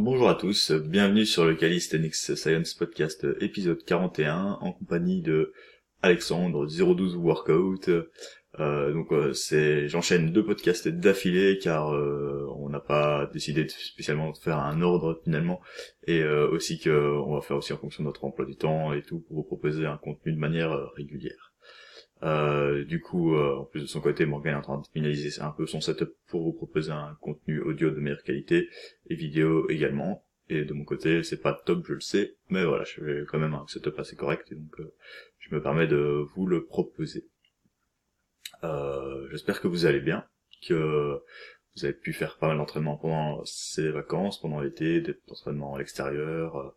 Bonjour à tous, bienvenue sur le Calisthenics Science Podcast épisode 41 en compagnie de Alexandre 012 Workout. Euh, donc euh, c'est j'enchaîne deux podcasts d'affilée car euh, on n'a pas décidé de spécialement de faire un ordre finalement et euh, aussi que on va faire aussi en fonction de notre emploi du temps et tout pour vous proposer un contenu de manière régulière. Euh, du coup, en plus de son côté, Morgan est en train de finaliser un peu son setup pour vous proposer un contenu audio de meilleure qualité et vidéo également. Et de mon côté, c'est pas top, je le sais, mais voilà, je quand même un setup assez correct et donc je me permets de vous le proposer. Euh, J'espère que vous allez bien, que vous avez pu faire pas mal d'entraînement pendant ces vacances, pendant l'été, des entraînements à l'extérieur, euh,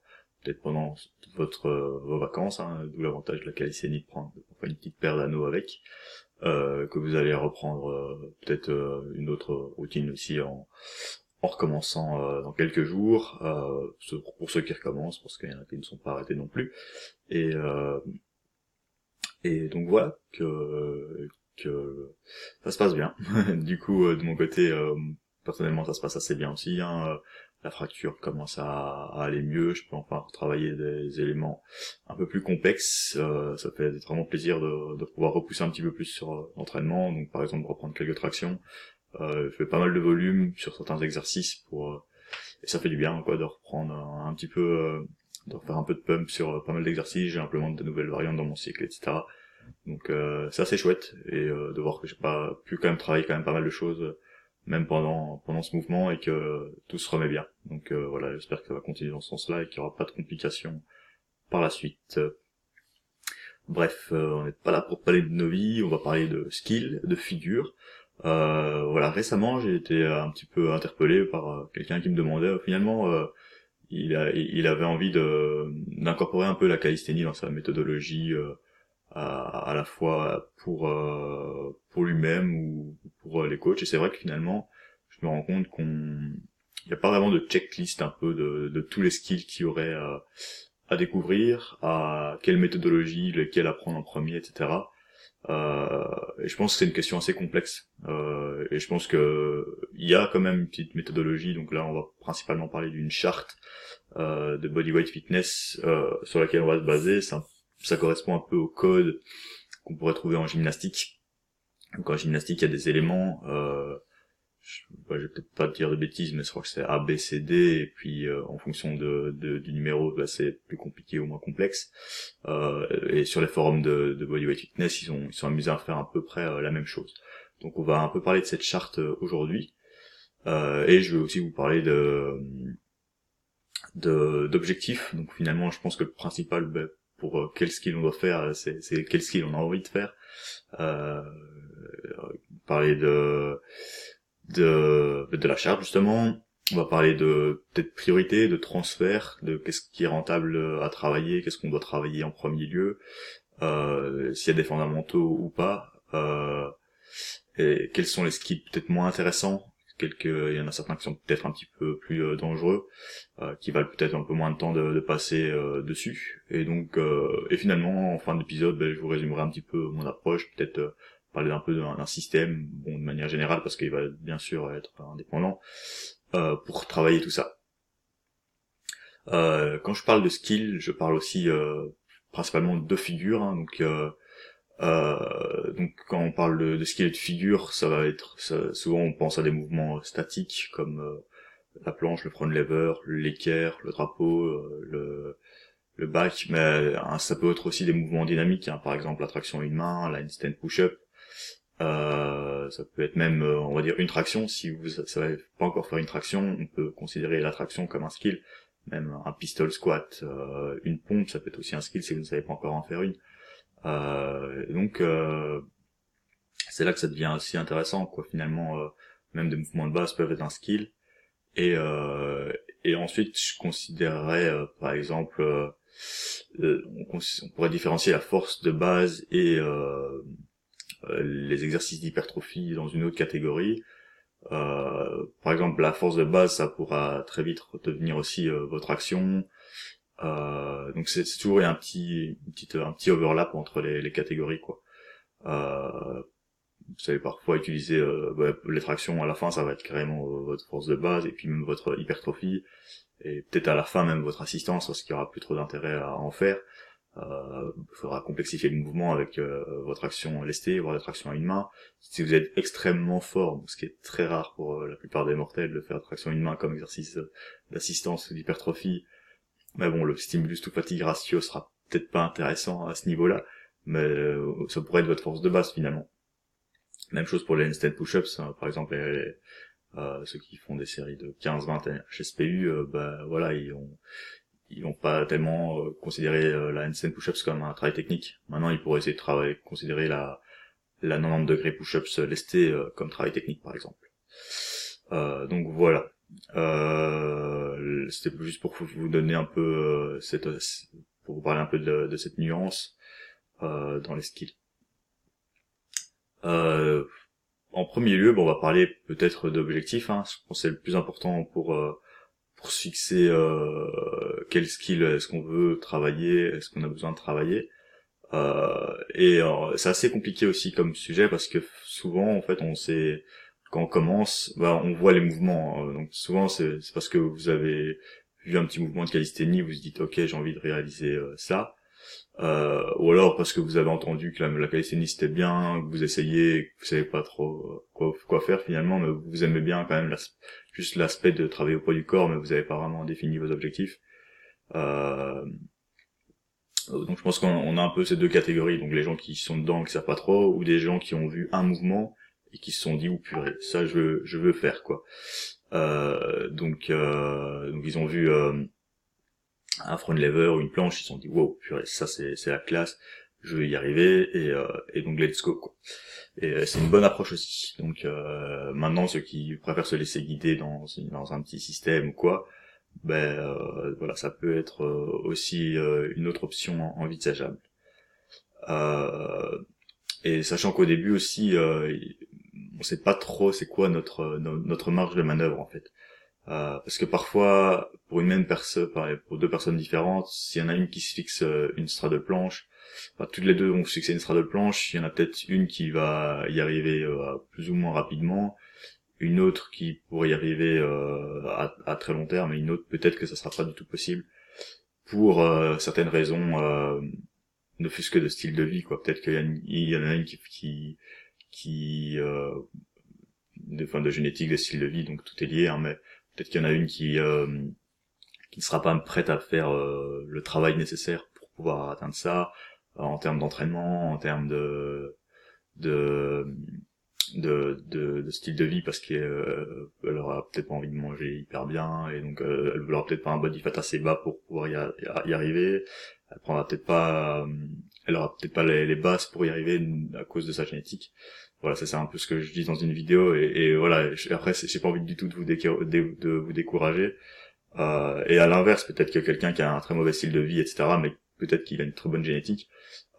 peut-être pendant votre vos vacances, hein, d'où l'avantage de la calisthénie de prendre une petite paire d'anneaux avec, euh, que vous allez reprendre euh, peut-être euh, une autre routine aussi en, en recommençant euh, dans quelques jours, pour ceux qui recommencent, parce qu'il y en a qui ne sont pas arrêtés non plus, et et donc voilà que que ça se passe bien. du coup, euh, de mon côté, euh, personnellement, ça se passe assez bien aussi. Hein. Euh, la fracture commence à, aller mieux. Je peux enfin travailler des éléments un peu plus complexes. ça fait vraiment plaisir de, pouvoir repousser un petit peu plus sur l'entraînement. Donc, par exemple, reprendre quelques tractions. je fais pas mal de volume sur certains exercices pour et ça fait du bien quoi de reprendre un, petit peu de refaire un peu de pump sur pas mal d'exercices j'implémente de nouvelles variantes dans mon cycle etc donc euh, c'est chouette et euh, de voir que j'ai pas pu quand même travailler quand même pas mal de choses même pendant pendant ce mouvement et que tout se remet bien. Donc euh, voilà, j'espère que ça va continuer dans ce sens-là et qu'il n'y aura pas de complications par la suite. Bref, on n'est pas là pour parler de nos vies, on va parler de skill, de figure. voilà, récemment j'ai été un petit peu interpellé par quelqu'un qui me demandait finalement il, a, il avait envie d'incorporer un peu la calisthénie dans sa méthodologie à, la fois pour euh, pour lui-même ou pour euh, les coachs. Et c'est vrai que finalement, je me rends compte qu'on n'y a pas vraiment de checklist un peu de, de tous les skills qu'il y aurait à, euh, à découvrir, à quelle méthodologie, lesquels apprendre en premier, etc. Euh, et je pense que c'est une question assez complexe. Euh, et je pense que il y a quand même une petite méthodologie. Donc là, on va principalement parler d'une charte euh, de bodyweight fitness euh, sur laquelle on va se baser. C'est ça correspond un peu au code qu'on pourrait trouver en gymnastique. Donc en gymnastique, il y a des éléments, euh, je, bah, vais peut-être pas dire de bêtises, mais je crois que c'est A, B, C, D, et puis euh, en fonction de, du numéro, bah, c'est plus compliqué ou moins complexe. Euh, et sur les forums de, de Bodyweight Fitness, ils, ont, ils sont amusés à faire à peu près euh, la même chose. Donc on va un peu parler de cette charte aujourd'hui. et je vais aussi vous parler de d'objectifs. Donc finalement, je pense que le principal, bah, pour euh, quel skill on doit faire, c'est, c'est quel skill on a envie de faire. Euh, parler de, de de la charte justement. On va parler de peut-être priorité, de transfert, de qu'est-ce qui est rentable à travailler, qu'est-ce qu'on doit travailler en premier lieu, euh, s'il y a des fondamentaux ou pas, euh, et quels sont les skills peut-être moins intéressants il y en a certains qui sont peut-être un petit peu plus euh, dangereux, euh, qui valent peut-être un peu moins de temps de, passer euh, dessus. Et donc, et finalement, en fin d'épisode, ben, je vous résumerai un petit peu mon approche, peut-être parler un peu d'un système, bon, de manière générale, parce qu'il va bien sûr être indépendant, pour travailler tout ça. quand je parle de skill, je parle aussi principalement de deux figures, hein, donc euh, donc quand on parle de, de skill de figure, ça va être souvent on pense à des mouvements statiques comme euh, la planche, le front lever, l'équerre, le drapeau, euh, le, le back, mais hein, ça peut être aussi des mouvements dynamiques, hein, par exemple la traction une main, la push-up. ça peut être même, on va dire, une traction. Si vous ne savez pas encore faire une traction, on peut considérer la traction comme un skill. Même un pistol squat, une pompe, ça peut être aussi un skill si vous ne savez pas encore en faire une. Euh, donc euh, c'est là que ça devient assez intéressant, quoi. Finalement, euh, même des mouvements de base peuvent être un skill. Et, et ensuite, je considérerais, par exemple, on, pourrait différencier la force de base et les exercices d'hypertrophie dans une autre catégorie. Euh, par exemple, la force de base, ça pourra très vite devenir aussi votre action, euh, donc c'est toujours un petit, un petit overlap entre les, les catégories quoi. Euh, vous savez parfois utiliser euh, bah, les à la fin ça va être carrément euh, votre force de base et puis même votre hypertrophie et peut-être à la fin même votre assistance parce qu'il y aura plus trop d'intérêt à en faire euh, il faudra complexifier le mouvement avec euh, votre action lestée, voire votre action à une main. Si vous êtes extrêmement fort, ce qui est très rare pour la plupart des mortels de faire traction à une main comme exercice d'assistance ou d'hypertrophie, mais bon, le stimulus to fatigue ratio sera peut-être pas intéressant à ce niveau-là, mais ça pourrait être votre force de base finalement. Même chose pour les handstand push-ups, hein. par exemple, euh, ceux qui font des séries de 15-20 HSPU, euh, bah voilà, ils ont ils pas tellement euh, considérer euh, la handstand push-ups comme un travail technique. Maintenant, ils pourraient essayer de travailler, considérer la la 90 degrés push-ups lestés comme travail technique, par exemple. donc voilà. C'était juste pour vous donner un peu cette, pour vous parler un peu de, de cette nuance dans les skills. Euh, en premier lieu, bon, on va parler peut-être d'objectifs. Hein. Je pense c'est le plus important pour euh, pour se fixer euh, quel skill est-ce qu'on veut travailler, est-ce qu'on a besoin de travailler. Euh, et c'est assez compliqué aussi comme sujet parce que souvent, en fait, on sait quand on commence, bah, on voit les mouvements. Hein. Donc souvent, c'est parce que vous avez vu un petit mouvement de calisthénie, vous vous dites ok, j'ai envie de réaliser ça. Euh, ou alors parce que vous avez entendu que la, la calisthénie c'était bien, que vous essayez, que vous savez pas trop quoi, quoi faire finalement, mais vous aimez bien quand même juste l'aspect de travailler au poids du corps, mais vous avez pas vraiment défini vos objectifs. Euh, donc je pense qu'on a un peu ces deux catégories, donc les gens qui sont dedans, qui savent pas trop, ou des gens qui ont vu un mouvement et qui se sont dit ou purée, ça je veux, je veux faire quoi. Euh, donc, euh, donc ils ont vu euh, un front lever ou une planche, ils se sont dit wow, purée, ça c'est c'est la classe, je vais y arriver et euh, et donc let's go quoi. Et euh, c'est une bonne approche aussi. Donc euh, maintenant ceux qui préfèrent se laisser guider dans dans un petit système ou quoi, ben euh, voilà, ça peut être aussi une autre option envisageable. et sachant qu'au début aussi on sait pas trop c'est quoi notre notre marge de manœuvre en fait. Euh, parce que parfois, pour une même personne, pour deux personnes différentes, s'il y en a une qui se fixe euh, une strade de planche, enfin, toutes les deux vont se fixer une strade de planche, il y en a peut-être une qui va y arriver euh, plus ou moins rapidement, une autre qui pourrait y arriver à, à, très long terme, et une autre peut-être que ça sera pas du tout possible pour certaines raisons, ne fût-ce que de style de vie, quoi. Peut-être qu'il y, y, en a une qui, qui, qui de, enfin, de génétique, de style de vie, donc tout est lié, hein, mais Peut-être qu'il y en a une qui euh, qui ne sera pas prête à faire euh, le travail nécessaire pour pouvoir atteindre ça euh, en termes d'entraînement, en termes de de de, de, style de vie parce qu'elle euh, aura peut-être pas envie de manger hyper bien et donc euh, elle aura peut-être pas un body fat assez bas pour pouvoir y, y arriver. Elle prendra peut-être pas elle aura peut-être pas les, les, bases pour y arriver à cause de sa génétique voilà, c'est un peu ce que je dis dans une vidéo et, et voilà. Après, j'ai pas envie du tout de vous, de vous décourager. Euh, et à l'inverse, peut-être que quelqu'un qui a un très mauvais style de vie, etc., mais peut-être qu'il a une très bonne génétique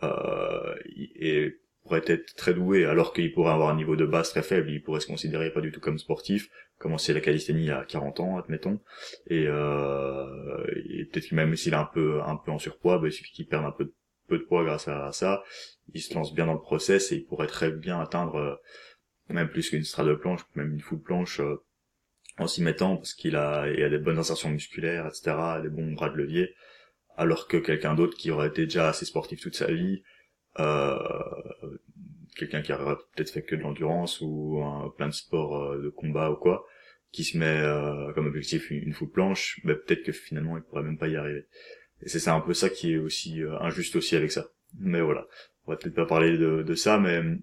euh, et pourrait être très doué, alors qu'il pourrait avoir un niveau de base très faible. Il pourrait se considérer pas du tout comme sportif, commencer la calisthénie à 40 ans, admettons, et, euh, et peut-être que même s'il est un peu un peu en surpoids, bah, il suffit qu'il perde un peu de peu de poids grâce à ça, il se lance bien dans le process et il pourrait très bien atteindre euh, même plus qu'une strade planche, même une full planche euh, en s'y mettant parce qu'il a, il a des bonnes insertions musculaires, etc., des bons bras de levier, alors que quelqu'un d'autre qui aurait été déjà assez sportif toute sa vie, euh, quelqu'un qui aurait peut-être fait que de l'endurance ou un, plein de sports de combat ou quoi, qui se met comme objectif une, full planche, ben peut-être que finalement il pourrait même pas y arriver. Et c'est ça un peu ça qui est aussi euh, injuste aussi avec ça. Mais voilà, on va peut-être pas parler de, de, ça, mais euh,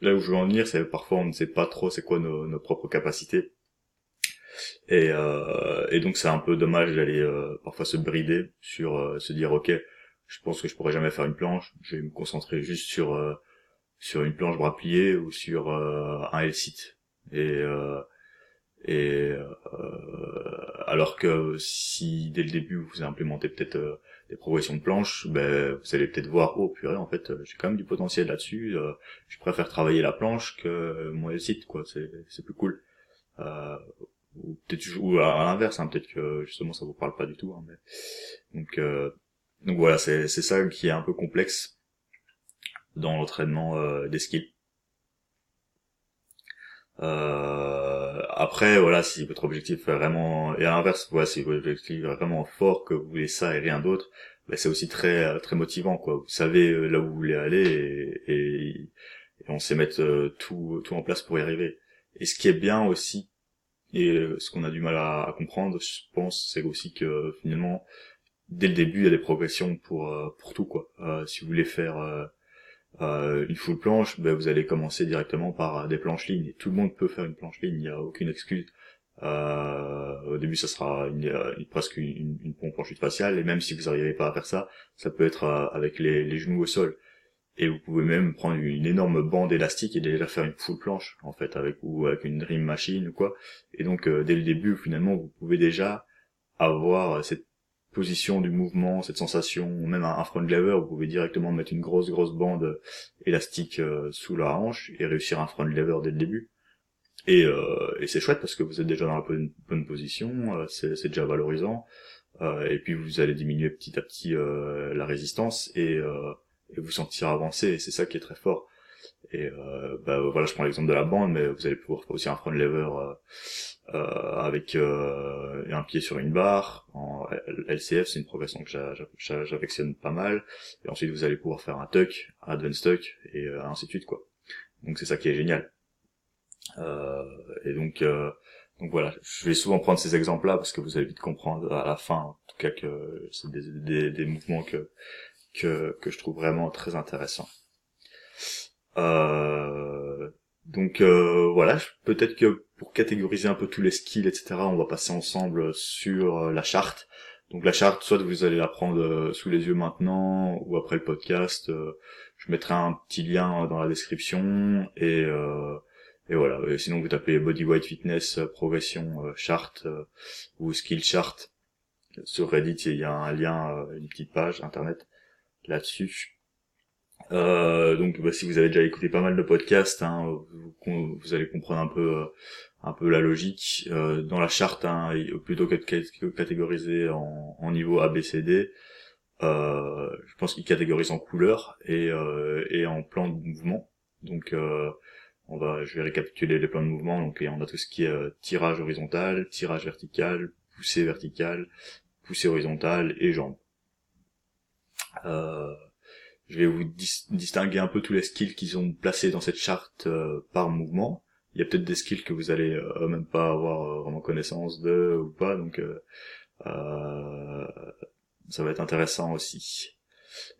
là où je veux en venir, c'est parfois on ne sait pas trop c'est quoi nos, nos, propres capacités. Et, euh, et donc c'est un peu dommage d'aller euh, parfois se brider sur se dire ok, je pense que je pourrais jamais faire une planche, je vais me concentrer juste sur sur une planche bras pliés ou sur un L-sit. Et et euh, alors que si dès le début vous implémentez peut-être euh, des progressions de planche, ben vous allez peut-être voir oh purée en fait j'ai quand même du potentiel là-dessus. Euh, je préfère travailler la planche que mon site quoi. C'est c'est plus cool. ou peut-être ou à l'inverse hein, peut-être que justement ça vous parle pas du tout. Hein, mais... donc donc voilà c'est c'est ça qui est un peu complexe dans l'entraînement des skills. Euh, après, voilà, si votre objectif est vraiment, et à l'inverse, voilà, si votre objectif est vraiment fort, que vous voulez ça et rien d'autre, ben c'est aussi très très motivant, quoi. Vous savez là où vous voulez aller et, et, on sait mettre tout tout en place pour y arriver. Et ce qui est bien aussi, et ce qu'on a du mal à, à comprendre, je pense, c'est aussi que finalement, dès le début, il y a des progressions pour pour tout, quoi. Euh, si vous voulez faire euh, une full planche, ben, vous allez commencer directement par des planches lignes. tout le monde peut faire une planche ligne, il n'y a aucune excuse. Euh, au début, ça sera une, presque une, pompe en chute faciale, et même si vous n'arrivez pas à faire ça, ça peut être euh, avec les, genoux au sol. Et vous pouvez même prendre une énorme bande élastique et déjà faire une full planche, en fait, avec ou avec une dream machine ou quoi. Et donc, euh, dès le début, finalement, vous pouvez déjà avoir cette position du mouvement, cette sensation, même un, front lever, vous pouvez directement mettre une grosse grosse bande élastique euh, sous la hanche et réussir un front lever dès le début. Et, euh, et c'est chouette parce que vous êtes déjà dans la bonne, position, euh, c'est déjà valorisant, et puis vous allez diminuer petit à petit la résistance et, et vous sentir avancer, et c'est ça qui est très fort. Et bah, voilà, je prends l'exemple de la bande, mais vous allez pouvoir faire aussi un front lever euh, avec euh, un pied sur une barre. En LCF, c'est une progression que j'affectionne pas mal. Et ensuite, vous allez pouvoir faire un tuck, un advanced tuck, et euh, ainsi de suite, quoi. Donc c'est ça qui est génial. et donc, donc voilà, je vais souvent prendre ces exemples-là parce que vous allez vite comprendre à la fin, en tout cas, que c'est des, des, des, mouvements que, que, que je trouve vraiment très intéressants. Euh, donc euh, voilà, peut-être que pour catégoriser un peu tous les skills, etc., on va passer ensemble sur euh, la charte. Donc la charte, soit vous allez la prendre euh, sous les yeux maintenant ou après le podcast. je mettrai un petit lien dans la description et et voilà. sinon vous tapez Body White Fitness progression charte ou skill chart sur Reddit. Il y a un lien, une petite page internet là-dessus. Euh, donc bah, si vous avez déjà écouté pas mal de podcasts, hein, vous, allez comprendre un peu euh, un peu la logique. Euh, dans la charte, hein, plutôt que de catégoriser en, niveau ABCD, euh, je pense qu'il catégorise en couleurs et, euh, et en plan de mouvement. Donc on va, je vais récapituler les plans de mouvement. Donc on a tout ce qui est tirage horizontal, tirage vertical, poussée verticale, poussée horizontale et jambes. Euh, je vais vous distinguer un peu tous les skills qu'ils ont placés dans cette charte euh, par mouvement. Il y a peut-être des skills que vous allez euh, même pas avoir euh, vraiment connaissance de ou pas, donc ça va être intéressant aussi.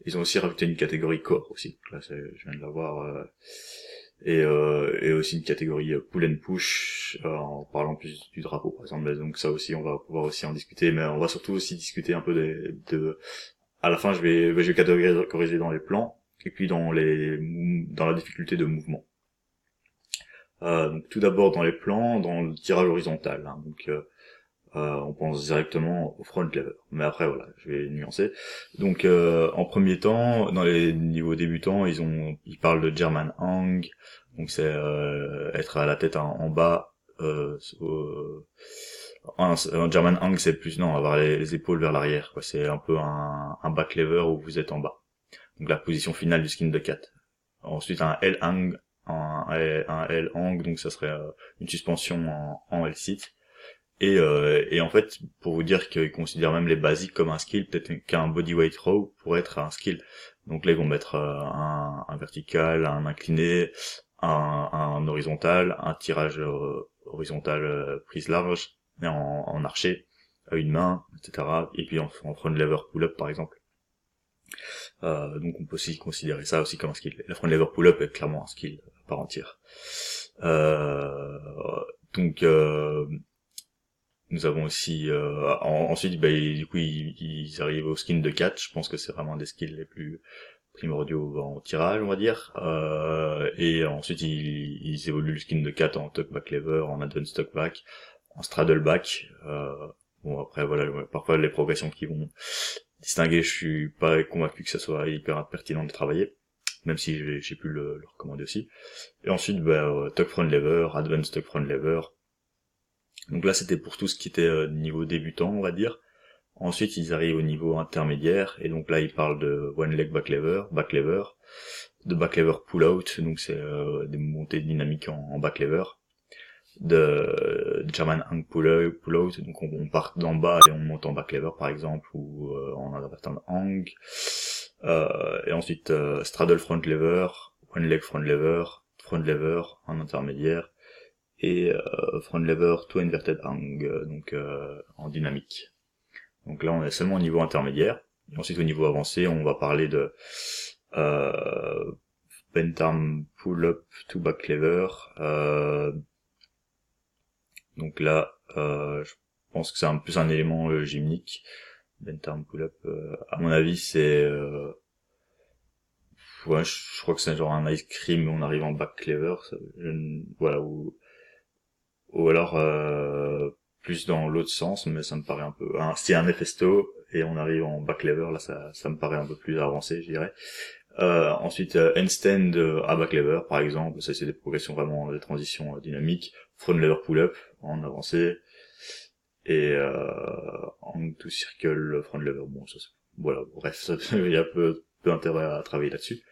Ils ont aussi rajouté une catégorie corps aussi. Là, je viens de l'avoir. Et, et aussi une catégorie pull and push en parlant plus du drapeau par exemple donc ça aussi on va pouvoir aussi en discuter mais on va surtout aussi discuter un peu de à la fin, je vais, je vais catégoriser dans les plans et puis dans les dans la difficulté de mouvement. Euh, donc tout d'abord dans les plans, dans le tirage horizontal. Hein, donc euh, euh, on pense directement au front lever. Mais après voilà, je vais nuancer. Donc euh, en premier temps, dans les niveaux débutants, ils ont ils parlent de German Hang. Donc c'est euh, être à la tête en, bas. En, German hang, c'est plus non, avoir les, épaules vers l'arrière. Quoi. C'est un peu un, un back lever où vous êtes en bas. Donc la position finale du skin de cat. Ensuite un L hang, un, un L hang, donc ça serait euh, une suspension en, en L sit. Et, euh, et en fait, pour vous dire qu'ils considèrent même les basiques comme un skill, peut-être qu'un bodyweight row pourrait être un skill. Donc là, ils vont mettre euh, un, un, vertical, un incliné, un, un horizontal, un tirage horizontal prise large, en, en archer à une main, etc. Et puis en, en front lever pull-up par exemple. Euh, donc on peut aussi considérer ça aussi comme un skill. La front lever pull-up est clairement un skill par entière. Euh, donc euh, nous avons aussi euh, ensuite bah, du coup ils, arrivent au skin de catch. Je pense que c'est vraiment des skills les plus primordiaux en tirage on va dire. Euh, et ensuite ils, évoluent le skin de cat en tuck back lever, en advanced tuck back, en straddle back. Euh, bon après voilà, parfois les progressions qui vont distinguer, je suis pas convaincu que ça soit hyper pertinent de travailler, même si j'ai pu le, recommander aussi. Et ensuite, bah, euh, tuck front lever, advanced tuck front lever. Donc là, c'était pour tout ce qui était euh, niveau débutant, on va dire. Ensuite, ils arrivent au niveau intermédiaire, et donc là, ils parlent de one leg back lever, back lever, de back lever pull out, donc c'est des montées dynamiques en back lever, de, de German hang pull, pull out, donc on, part d'en bas et on monte en back lever par exemple, ou euh, en invertant hang. Euh, et ensuite euh, straddle front lever, one leg front lever, front lever en intermédiaire, et euh, front lever to inverted hang, donc en dynamique. Donc là on est seulement au niveau intermédiaire. Et ensuite au niveau avancé, on va parler de euh, bent arm pull up to back lever. Donc là, euh, je pense que c'est un plus un élément euh, gymnique. Bent arm pull up, euh, à mon avis, c'est euh, ouais, je, crois que c'est genre un ice cream on arrive en back lever. voilà, ou ou alors plus dans l'autre sens, mais ça me paraît un peu. Un, c'est un Efesto et on arrive en back lever, là ça, ça me paraît un peu plus avancé, je dirais. Euh, ensuite, euh, handstand euh, à back lever, par exemple, ça c'est des progressions vraiment, des transitions euh, dynamiques. Front lever pull-up en avancé. Et euh, to circle front lever, bon, ça, voilà, bref, il y a peu, peu intérêt à travailler là-dessus.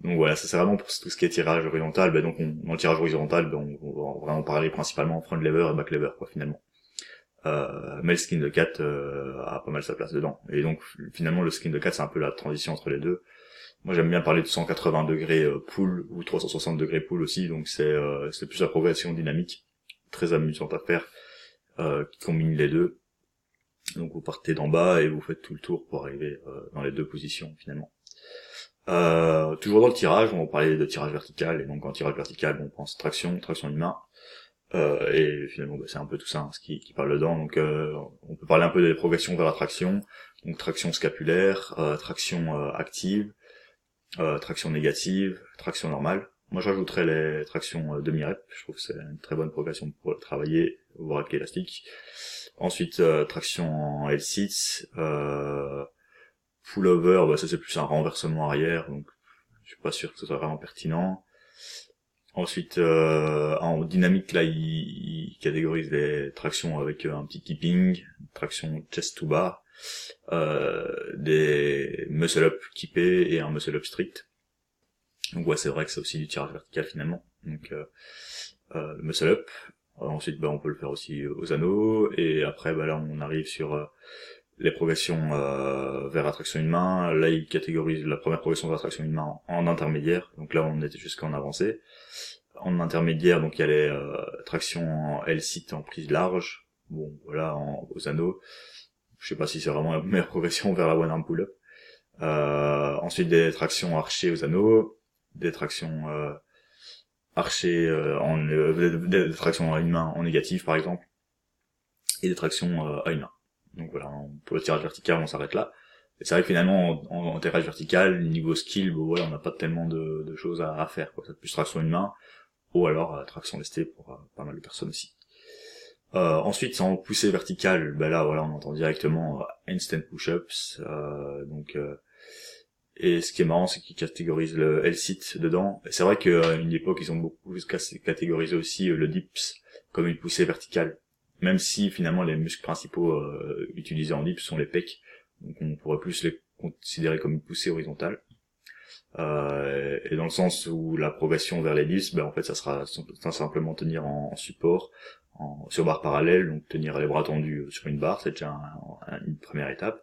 Donc voilà, ça c'est vraiment pour tout ce qui est tirage horizontal. Ben donc on, dans le tirage horizontal, ben on, va vraiment parler principalement front lever et back lever, quoi, finalement. Euh, mais le skin de 4 euh, a pas mal sa place dedans. Et donc finalement le skin de 4 c'est un peu la transition entre les deux. Moi j'aime bien parler de 180 degrés euh, pool ou 360 degrés pool aussi, donc c'est euh, c'est plus la progression dynamique, très amusante à faire, euh, qui combine les deux. Donc vous partez d'en bas et vous faites tout le tour pour arriver dans les deux positions finalement. toujours dans le tirage, on va parler de tirage vertical, et donc en tirage vertical on pense traction, traction humain, euh, et finalement, bah, c'est un peu tout ça hein, ce qui, qui, parle dedans. Donc, euh, on peut parler un peu des progressions vers la traction. Donc, traction scapulaire, euh, traction active, traction négative, traction normale. Moi, j'ajouterais les tractions demi-rep. Je trouve que c'est une très bonne progression pour travailler, voir avec l'élastique. Ensuite, traction en L6, pull-over, bah, ça c'est plus un renversement arrière, donc je suis pas sûr que ce soit vraiment pertinent. Ensuite, euh, en dynamique, là, il, catégorise les tractions avec un petit keeping, traction chest to bar, euh, des muscle-up keepés et un muscle-up strict. Donc ouais, c'est vrai que c'est aussi du tirage vertical finalement. Donc euh, euh le muscle-up. ensuite, bah, on peut le faire aussi aux anneaux. Et après, bah, là, on arrive sur euh, les progressions euh, vers attraction une main. Là, il catégorise la première progression vers attraction une main en, intermédiaire. Donc là, on était jusqu'en avancée. En intermédiaire, donc il y a les euh, tractions en L-sit en prise large. Bon, voilà, en, aux anneaux. Je sais pas si c'est vraiment la meilleure progression vers la one arm pull-up. Euh, ensuite, des tractions archées aux anneaux, des tractions euh, archées euh, en des, tractions à une main en négatif, par exemple, et des tractions à une main. Donc voilà, pour le tirage vertical, on s'arrête là. Et c'est vrai que finalement, en, tirage vertical, niveau skill, bon, ouais, on n'a pas tellement de, de choses à, à, faire. Quoi. Plus traction une main, ou alors euh, traction lestée pour euh, pas mal de personnes aussi. Euh, ensuite, sans pousser vertical, ben là, voilà, on entend directement instant push-ups. donc, et ce qui est marrant, c'est qu'ils catégorisent le L-sit dedans. C'est vrai qu'à une époque, ils ont beaucoup catégorisé aussi le dips comme une poussée verticale même si finalement les muscles principaux euh, utilisés en dips sont les pecs, donc on pourrait plus les considérer comme une poussée horizontale. Euh, et dans le sens où la progression vers les dips, ben en fait ça sera simplement tenir en, support, en, sur barre parallèle, donc tenir les bras tendus sur une barre, c'est déjà une première étape.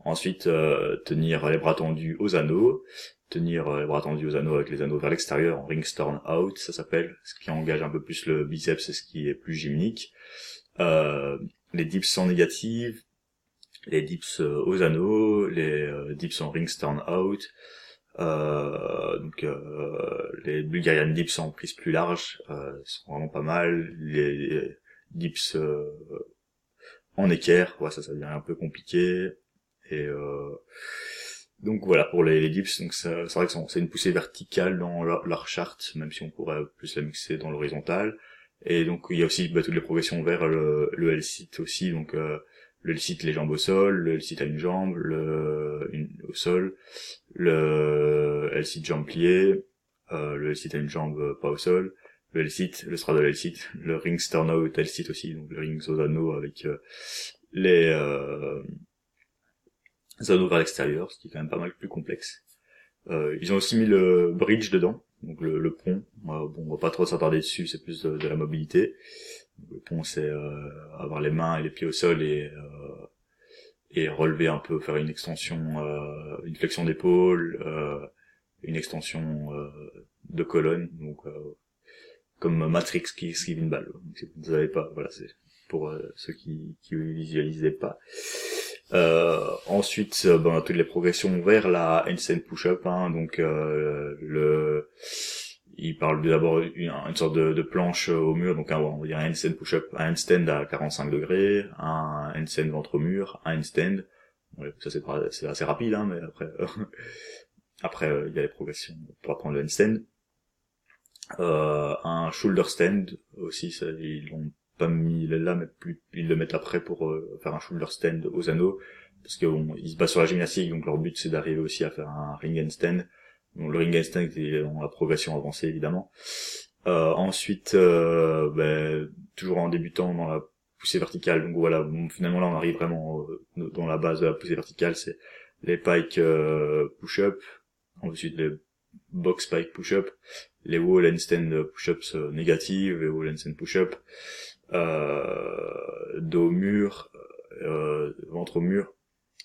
Ensuite, euh, tenir les bras tendus aux anneaux, tenir les bras tendus aux anneaux avec les anneaux vers l'extérieur en ring turn out, ça s'appelle, ce qui engage un peu plus le biceps et ce qui est plus gymnique. Euh, les dips sont négatives, les dips euh, aux anneaux, les euh, dips en rings turn out, euh, donc les Bulgarian dips en prise plus large sont vraiment pas mal. Les, dips en équerre, ouais, ça, ça devient un peu compliqué. Et donc voilà pour les, dips, donc c'est vrai que c'est une poussée verticale dans leur, charte, même si on pourrait plus la mixer dans l'horizontale. Et donc il y a aussi bah, toutes les progressions vers le, le L-sit aussi, donc euh, le L-sit les jambes au sol, le L-sit à une jambe, le au sol, le L-sit jambe pliée, euh, le L-sit à une jambe euh, pas au sol, le L-sit, le straddle L-sit, le ring stern out L-sit aussi, donc le ring aux anneaux avec euh, les, euh, anneaux vers l'extérieur, ce qui est quand même pas mal plus complexe. ils ont aussi mis le bridge dedans, Donc le, le pont, bon, on va pas trop s'attarder dessus, c'est plus de, la mobilité. Le pont, c'est avoir les mains et les pieds au sol et et relever un peu, faire une extension, une flexion d'épaule, une extension de colonne, donc comme Matrix qui esquive une balle. si vous ne savez pas, voilà, c'est pour euh, ceux qui qui visualisaient pas. Euh, ensuite, euh, ben, toutes les progressions vers la handstand push-up, hein, donc euh, le il parle d'abord une, sorte de, planche au mur, donc un, on va un handstand push-up, un handstand à 45 degrés, un handstand ventre au mur, un handstand. ça c'est, assez rapide, hein, mais après, après il y a les progressions pour apprendre le handstand. Euh, un shoulder stand aussi, ils l'ont pas mis là, mais plus, ils le mettent après pour euh, faire un shoulder stand aux anneaux, parce qu'ils se basent sur la gymnastique, donc leur but c'est d'arriver aussi à faire un ring handstand. Le ring est dans la progression avancée évidemment. Euh, ensuite, euh, ben, toujours en débutant dans la poussée verticale, donc voilà, finalement là on arrive vraiment euh, dans la base de la poussée verticale, c'est les pike push-up, ensuite les box pike push-up, les wall handstand push-ups négatives, les wall handstand push-up, euh, dos au mur, ventre au mur.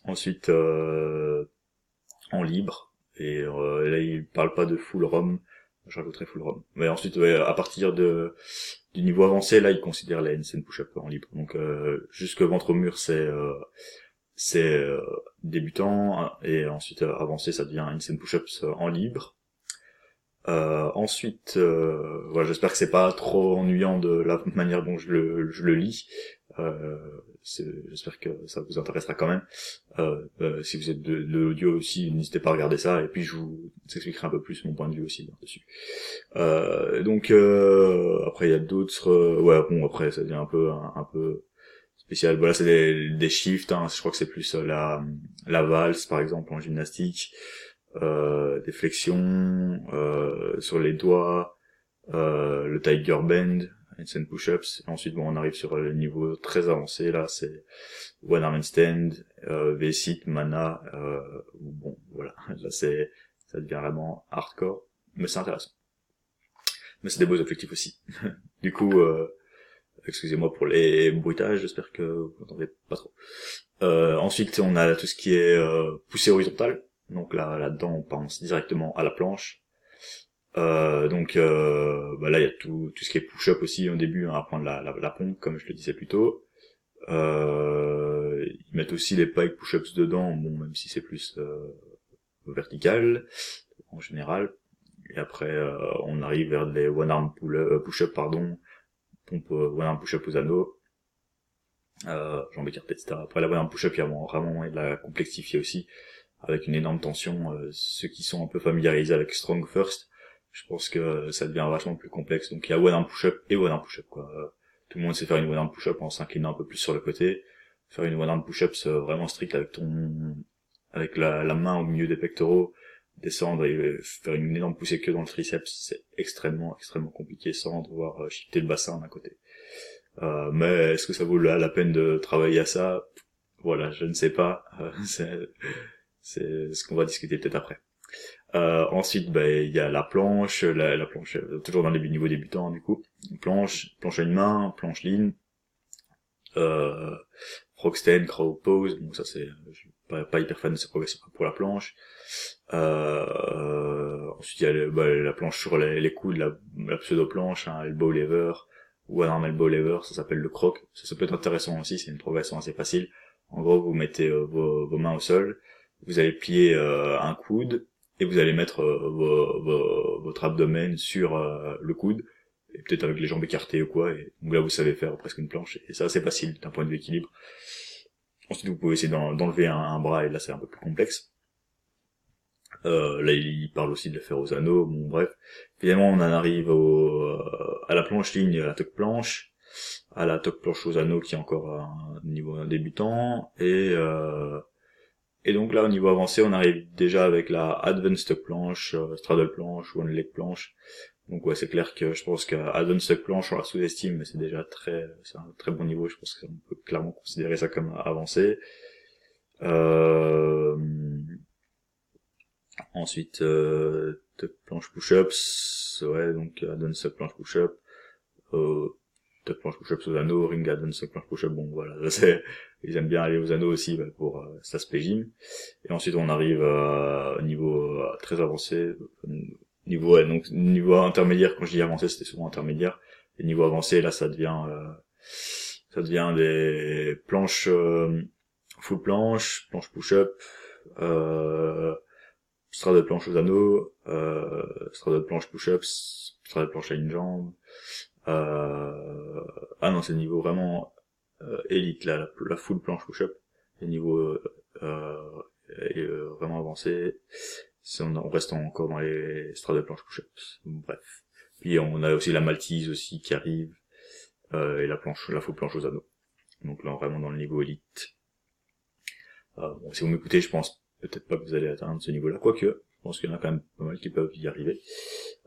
Ensuite, en libre. Et là, il parle pas de full rom. J'ajouterai full rom. Mais ensuite, à partir de du niveau avancé, là, il considère la handstand push-up en libre. Donc, jusque ventre au mur, c'est c'est débutant et ensuite avancé ça devient handstand push-ups en libre euh, ensuite, euh, voilà, j'espère que c'est pas trop ennuyant de la manière dont je le, je le lis. Euh, j'espère que ça vous intéressera quand même. Euh, euh, si vous êtes de, de l'audio aussi, n'hésitez pas à regarder ça, et puis je vous expliquerai un peu plus mon point de vue aussi dessus. donc après il y a d'autres, ouais bon après ça devient un peu un, peu spécial. Voilà c'est des, des shifts, hein. je crois que c'est plus la la valse par exemple en gymnastique euh, des flexions euh, sur les doigts, euh, le tiger bend, handstand push-ups. Ensuite, bon, on arrive sur le niveau très avancé là, c'est one arm stand, euh, V-sit, mana. Euh, bon, voilà, là c'est ça devient vraiment hardcore, mais c'est intéressant. Mais c'est des beaux objectifs aussi. du coup, euh, excusez-moi pour les bruitages, j'espère que vous n'entendez pas trop. Euh, ensuite, on a tout ce qui est euh, poussée horizontale. Donc là, là-dedans, on pense directement à la planche. Euh, donc euh, bah là, il y a tout, tout ce qui est push-up aussi au début, hein, à prendre la, la, pompe, comme je le disais plus tôt. Euh, ils mettent aussi les pike push-ups dedans, bon, même si c'est plus euh, vertical en général. Et après, euh, on arrive vers les one arm push-up, pardon, pompe one arm push-up aux anneaux. Euh, jambes écartées, etc. Après la one arm push-up, il y a vraiment de la complexifier aussi avec une énorme tension. Euh, ceux qui sont un peu familiarisés avec Strong First, je pense que ça devient vachement plus complexe. Donc il y a one arm push-up et one arm push-up quoi. Tout le monde sait faire une one arm push-up en s'inclinant un peu plus sur le côté. Faire une one arm push-up vraiment strict avec ton avec la, la, main au milieu des pectoraux, descendre et faire une énorme poussée que dans le triceps, c'est extrêmement extrêmement compliqué sans devoir euh, shifter le bassin d'un côté. Euh, mais est-ce que ça vaut la, peine de travailler à ça? Voilà, je ne sais pas. Euh, c'est ce qu'on va discuter peut-être après. Euh, ensuite, ben, il y a la planche, la, la planche euh, toujours dans les niveaux débutants du coup. Planche, planche à une main, planche ligne, euh, frog crow pose. Bon, ça c'est pas, pas hyper fan de cette progression pour la planche. Euh, ensuite, il y a le, bah, la planche sur les, coudes, la, la pseudo planche, hein, elbow lever ou un elbow lever, ça s'appelle le croc. Ça, ça peut être intéressant aussi, c'est une progression assez facile. En gros, vous mettez euh, vos, vos mains au sol, vous allez plier euh, un coude et vous allez mettre euh, votre abdomen sur euh, le coude et peut-être avec les jambes écartées ou quoi. Et donc là vous savez faire presque une planche et ça c'est facile d'un point de vue équilibre. Ensuite vous pouvez essayer d'enlever un, bras et là c'est un peu plus complexe. Là il parle aussi de le faire aux anneaux. Bon bref. Finalement on en arrive au, à la planche ligne à la toque planche à la toque planche aux anneaux qui est encore un niveau débutant et euh, et donc là, au niveau avancé, on arrive déjà avec la Advanced planche, euh, Straddle planche, One Leg planche. Donc ouais, c'est clair que je pense qu'à Advanced planche, on la sous-estime, mais c'est déjà très, c'est un très bon niveau. Je pense qu'on peut clairement considérer ça comme avancé. Euh... Ensuite, euh, planche push-ups, ouais, donc suck planche push-up, euh, tuck planche push-ups aux anneaux, ring add-on suck planche push-up, bon voilà, ils aiment bien aller aux anneaux aussi bah, pour euh, cet aspect gym. Et ensuite on arrive à niveau euh, très avancé, niveau donc niveau intermédiaire, quand je dis avancé c'était souvent intermédiaire, et niveau avancé là ça devient euh, ça devient des planches euh, full planche, planche push-up, euh, strade de planche aux anneaux, euh, strade de planche push-ups, strade de planche à une jambe. Euh, ah non, c'est niveau vraiment euh, élite là, la, full planche push-up. Et niveau euh, euh, vraiment avancé, on, reste encore dans les strades de planche push-ups. Bref. Puis on a aussi la maltise aussi qui arrive et la planche, la full planche aux anneaux. Donc là vraiment dans le niveau élite. Euh, bon, si vous m'écoutez, je pense peut-être pas que vous allez atteindre ce niveau-là, quoique, je pense qu'il y en a quand même pas mal qui peuvent y arriver.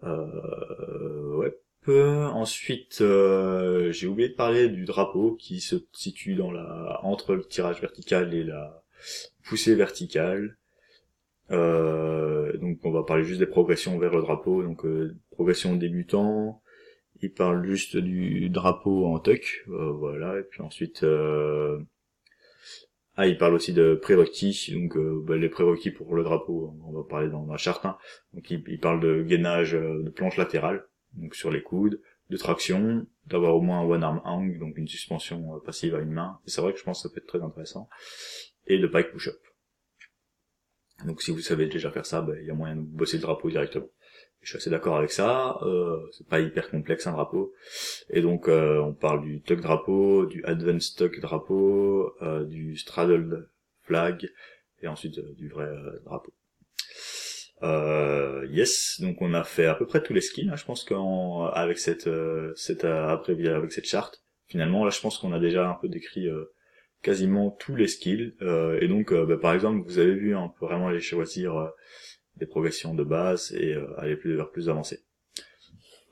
Ouais. Ensuite, euh, j'ai oublié de parler du drapeau qui se situe dans la entre le tirage vertical et la poussée verticale. Euh, donc on va parler juste des progressions vers le drapeau, donc euh, progression débutant. Il parle juste du drapeau en tuck, euh, voilà, et puis ensuite euh, ah, il parle aussi de prérequis, donc bah, les prérequis pour le drapeau, on va parler dans, la charte. Hein. Donc il, il, parle de gainage de planche latérale, donc sur les coudes, de traction, d'avoir au moins un one arm hang, donc une suspension passive à une main. C'est vrai que je pense que ça peut être très intéressant. Et de pike push-up. Donc si vous savez déjà faire ça, bah, il y a moyen de bosser le drapeau directement. Je suis assez d'accord avec ça. Euh, c'est pas hyper complexe un drapeau. Et donc euh, on parle du tuck drapeau, du advanced tuck drapeau, euh, du straddle flag et ensuite euh, du vrai euh, drapeau. Euh, yes, donc on a fait à peu près tous les skills. Je pense qu'avec cette cette après avec cette charte, finalement là je pense qu'on a déjà un peu décrit quasiment tous les skills. et donc bah, par exemple vous avez vu, hein, on peut vraiment aller choisir des progressions de base et euh, aller plus vers plus avancé.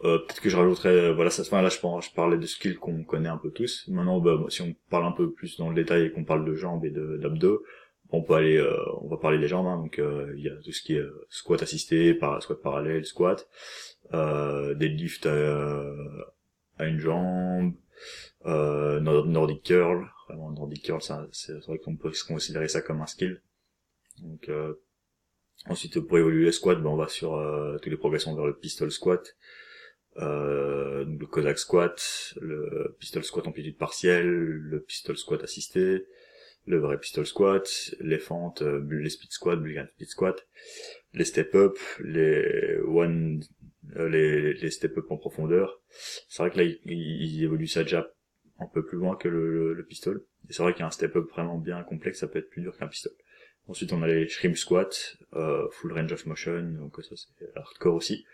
Euh, peut-être que je rajouterais, euh, voilà, ça, enfin, là je, je parlais de skills qu'on connaît un peu tous. Maintenant, bah, si on parle un peu plus dans le détail et qu'on parle de jambes et d'abdos, on peut aller, euh, on va parler des jambes. Hein, donc il y a tout ce qui est squat assisté, squat parallèle, squat, euh, deadlift à, à une jambe, euh, Nordic curl. Vraiment Nordic curl, c'est vrai qu'on peut considérer ça comme un skill. Donc Ensuite, pour évoluer le squat, ben, on va sur euh, toutes les progressions vers le pistol squat, euh, le Cossack squat, le pistol squat amplitude partielle, le pistol squat assisté, le vrai pistol squat, les fentes, euh, les speed squat, bulgarian speed squat, les step up, les one, euh, les, les step up en profondeur. C'est vrai que là, ils, évoluent ça déjà un peu plus loin que le, le, pistol. Et c'est vrai qu'il y a un step up vraiment bien complexe, ça peut être plus dur qu'un pistol. Ensuite, on a les shrimp squat, euh, full range of motion, donc ça c'est hardcore aussi.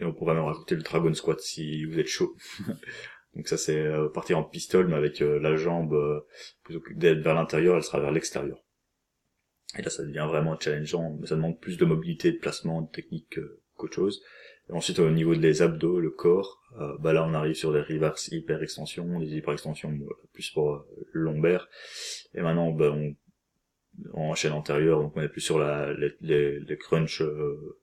Et on pourrait même rajouter le dragon squat si vous êtes chaud. donc ça c'est euh, partir en pistol, mais avec euh, la jambe, euh, plutôt que d'être vers l'intérieur, elle sera vers l'extérieur. Et là ça devient vraiment challengeant, mais ça demande plus de mobilité, de placement, de technique qu'autre chose. Et ensuite au niveau des abdos, le corps, bah là on arrive sur des reverse hyper extensions, des hyper extensions plus pour lombaire. Et maintenant bah, on en chaîne antérieure, donc on est plus sur la, les, les, crunch euh,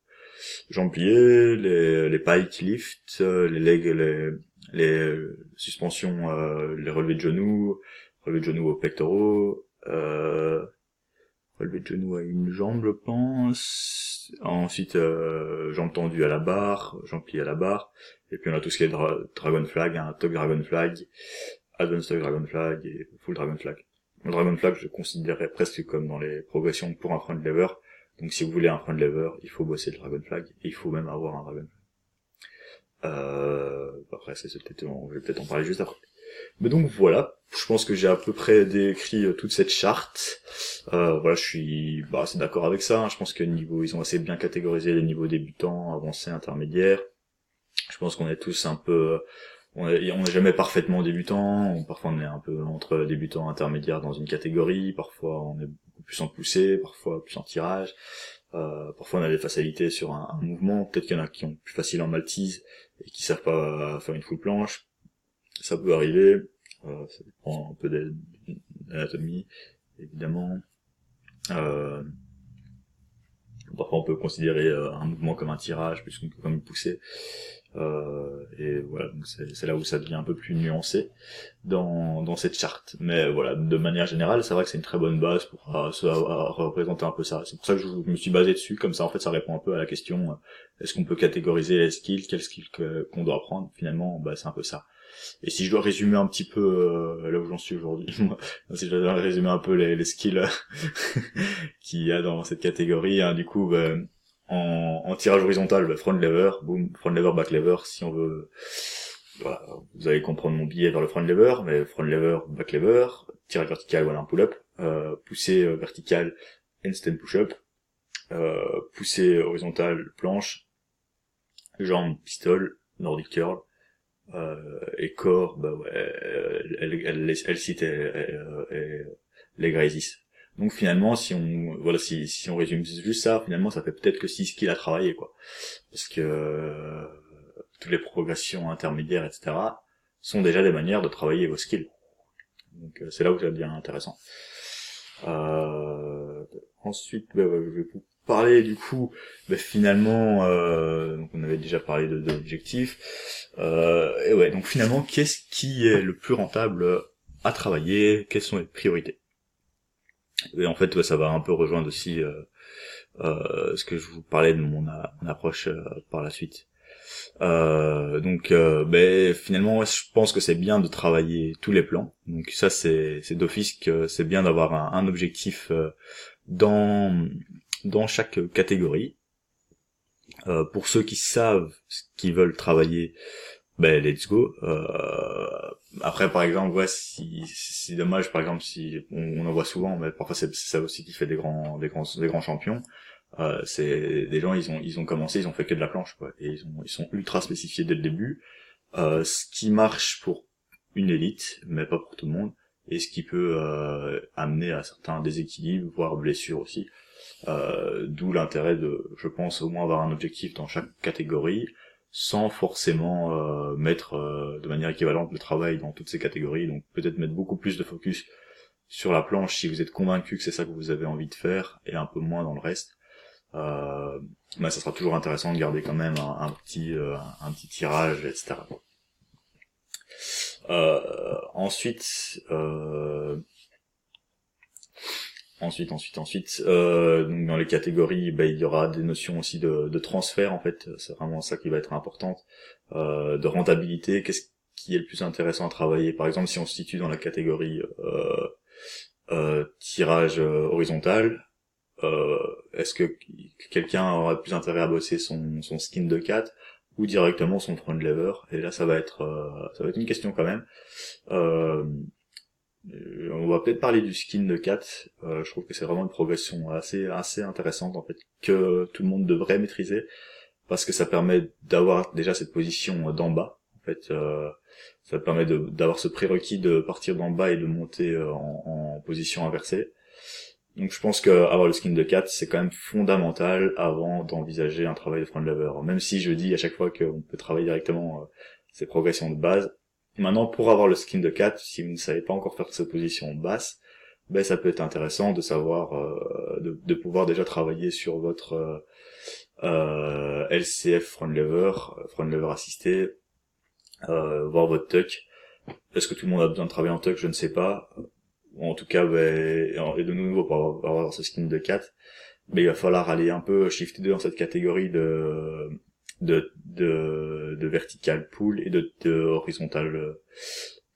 les, les pike lift, euh, les legs, les, les suspensions, euh, les relevés de genoux, relevés de genoux aux pectoraux, euh, relevés de genoux à une jambe, je pense. Ensuite, euh, jambes tendues à la barre, jambes pliées à la barre. Et puis on a tout ce qui est dragon flag, un hein, top dragon flag, advanced dragon flag et full dragon flag. Le Dragon Flag, je considérerais presque comme dans les progressions pour un front lever. Donc si vous voulez un front lever, il faut bosser le Dragon Flag, et il faut même avoir un Dragon Flag. Euh, après, c'est peut-être, je vais peut-être en parler juste après. Mais donc voilà, je pense que j'ai à peu près décrit euh, toute cette charte. Euh, voilà, je suis bah, assez d'accord avec ça. Hein. Je pense que niveau, ils ont assez bien catégorisé les niveaux débutants, avancés, intermédiaires. Je pense qu'on est tous un peu on n'est jamais parfaitement débutant, parfois on est un peu entre débutant intermédiaire dans une catégorie, parfois on est beaucoup plus en poussée, parfois plus en tirage, euh, parfois on a des facilités sur un, mouvement, peut-être qu'il y en a qui ont plus facile en maltise et qui savent pas faire une full planche, ça peut arriver, euh, ça dépend un peu de l'anatomie, évidemment. Euh, Parfois, on peut considérer un mouvement comme un tirage, plus comme une poussée. Euh, et voilà, c'est là où ça devient un peu plus nuancé dans, dans cette charte. Mais voilà, de manière générale, c'est vrai que c'est une très bonne base pour représenter un peu ça. C'est pour ça que je me suis basé dessus, comme ça en fait ça répond un peu à la question euh, est-ce qu'on peut catégoriser les skills, quels skills qu'on doit apprendre? Finalement, bah, c'est un peu ça. Et si je dois résumer un petit peu euh, là où j'en suis aujourd'hui, si je dois résumer un peu les, les skills qu'il y a dans cette catégorie, hein, du coup, bah, en, tirage horizontal, bah, front lever, boom, front lever, back lever, si on veut, voilà, vous allez comprendre mon billet vers le front lever, mais front lever, back lever, tirage vertical, voilà, un pull-up, euh, poussée euh, verticale, handstand push-up, euh, poussée horizontale, planche, jambes, pistol, nordic curl, euh, et corps, bah ouais, elle, elle, elle, elle cite les. Donc finalement, si on voilà, si, si on résume juste ça, finalement, ça fait peut-être que 6 skills à travailler, quoi. Parce que euh, toutes les progressions intermédiaires, etc., sont déjà des manières de travailler vos skills. Donc euh, c'est là où ça devient intéressant. Euh, ensuite, bah, je vais vous parler du coup, bah, finalement, euh, donc on avait déjà parlé de, d'objectifs. et ouais, donc finalement, qu'est-ce qui est le plus rentable à travailler? Quelles sont les priorités? Et en fait, ça va un peu rejoindre aussi euh, euh, ce que je vous parlais de mon, approche euh, par la suite. donc, ben, finalement, je pense que c'est bien de travailler tous les plans. Donc ça, c'est d'office que c'est bien d'avoir un, objectif dans dans chaque catégorie. pour ceux qui savent ce qu'ils veulent travailler, ben let's go. Après, par exemple, ouais, si c'est dommage, par exemple, si on, en voit souvent, mais parfois c'est ça aussi qui fait des grands, des grands, des grands champions. Euh, c'est des gens, ils ont, ils ont commencé, ils ont fait que de la planche, quoi, et ils, ont, ils sont ultra spécifiés dès le début. Euh, ce qui marche pour une élite, mais pas pour tout le monde, et ce qui peut euh, amener à certains déséquilibres, voire blessures aussi. Euh, D'où l'intérêt de, je pense, au moins avoir un objectif dans chaque catégorie, sans forcément euh, mettre euh, de manière équivalente le travail dans toutes ces catégories. Donc peut-être mettre beaucoup plus de focus sur la planche si vous êtes convaincu que c'est ça que vous avez envie de faire et un peu moins dans le reste. Euh, mais ça sera toujours intéressant de garder quand même un, petit euh, un petit tirage, etc. ensuite, Ensuite, ensuite, ensuite, euh, dans les catégories, bah, il y aura des notions aussi de, de transfert en fait. C'est vraiment ça qui va être importante, euh, de rentabilité. Qu'est-ce qui est le plus intéressant à travailler? Par exemple, si on se situe dans la catégorie euh, euh tirage euh, horizontal, euh, est-ce que quelqu'un aura plus intérêt à bosser son, son skin de 4 ou directement son front lever? Et là, ça va être ça va être une question quand même. Euh, on va peut-être parler du skin de Cat. Euh, je trouve que c'est vraiment une progression assez assez intéressante en fait que tout le monde devrait maîtriser parce que ça permet d'avoir déjà cette position d'en bas. En fait, euh, ça permet d'avoir ce prérequis de partir d'en bas et de monter en, position inversée. Donc je pense que avoir le skin de Cat c'est quand même fondamental avant d'envisager un travail de front lever. Même si je dis à chaque fois qu'on peut travailler directement ces progressions de base, Maintenant, pour avoir le skin de 4, si vous ne savez pas encore faire cette position basse, ben ça peut être intéressant de savoir, euh, de, pouvoir déjà travailler sur votre euh, euh LCF front lever, euh, front lever assisté, euh, voir votre tuck. Est-ce que tout le monde a besoin de travailler en tuck? Je ne sais pas. En tout cas, ben, et de nouveau pour avoir, ce skin de 4, mais il va falloir aller un peu shifter dans cette catégorie de de, de, de vertical pull et de, de horizontal euh,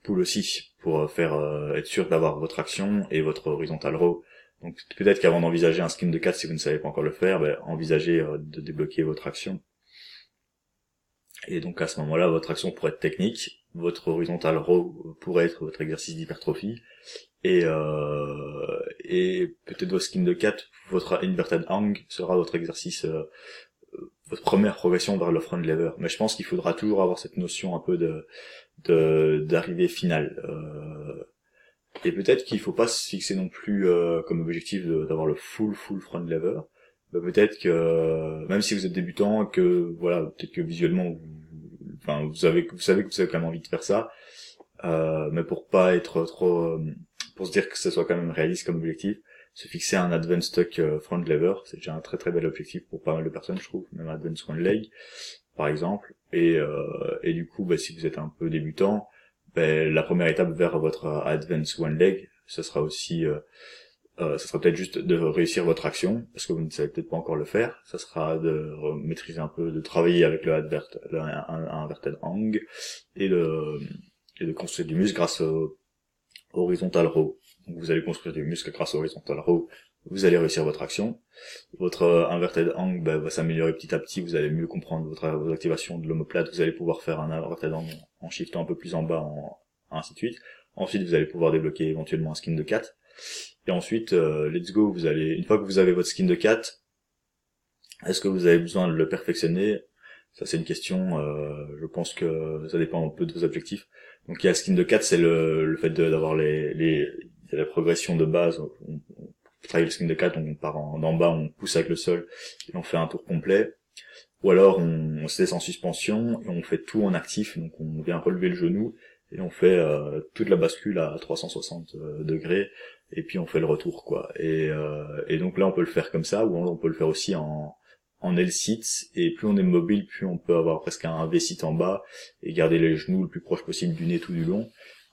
pull aussi pour euh, faire euh, être sûr d'avoir votre action et votre horizontal row. Donc peut-être qu'avant d'envisager un skin de 4 si vous ne savez pas encore le faire, ben, envisagez de débloquer votre action. Et donc à ce moment-là, votre action pourrait être technique, votre horizontal row pourrait être votre exercice d'hypertrophie, et, euh, et peut-être votre skin de 4, votre inverted hang sera votre exercice votre première progression vers le front lever. Mais je pense qu'il faudra toujours avoir cette notion un peu de d'arrivée finale. Euh, et peut-être qu'il faut pas se fixer non plus euh, comme objectif d'avoir le full full front lever. Bah, peut-être que même si vous êtes débutant, que voilà, peut-être que visuellement, vous, enfin vous avez vous savez que vous avez quand même envie de faire ça, euh, mais pour pas être trop pour se dire que ce soit quand même réaliste comme objectif, se fixer un advanced tuck euh, front lever, c'est déjà un très très bel objectif pour pas mal de personnes, je trouve, même advanced one leg, par exemple. Et, euh, et du coup, bah, si vous êtes un peu débutant, bah, la première étape vers votre advanced one leg, ce sera aussi euh, euh, ça sera peut-être juste de réussir votre action, parce que vous ne savez peut-être pas encore le faire. Ça sera de maîtriser un peu, de travailler avec le advert, le, inverted hang, et de, et de construire du muscle grâce au horizontal row. Donc vous allez construire du muscle grâce au horizontal row, vous allez réussir votre action. Votre inverted hang ben, va s'améliorer petit à petit, vous allez mieux comprendre votre, vos activations de l'omoplate, vous allez pouvoir faire un inverted hang en shiftant un peu plus en bas, en, ainsi de suite. Ensuite, vous allez pouvoir débloquer éventuellement un skin de 4. Et ensuite, euh, let's go, vous allez, une fois que vous avez votre skin de 4, est-ce que vous avez besoin de le perfectionner? Ça c'est une question, euh, je pense que ça dépend un peu de vos objectifs. Donc il y a skin de 4, c'est le, le fait d'avoir les, les, la progression de base. On, on travaille le skin de 4, on part en, bas, on pousse avec le sol, et on fait un tour complet. Ou alors on, on se laisse en suspension et on fait tout en actif, donc on vient relever le genou et on fait euh, toute la bascule à 360 euh, degrés. Et puis on fait le retour quoi. Et, euh, et donc là on peut le faire comme ça ou on peut le faire aussi en en L-sit et plus on est mobile plus on peut avoir presque un V-sit en bas et garder les genoux le plus proche possible du nez tout du long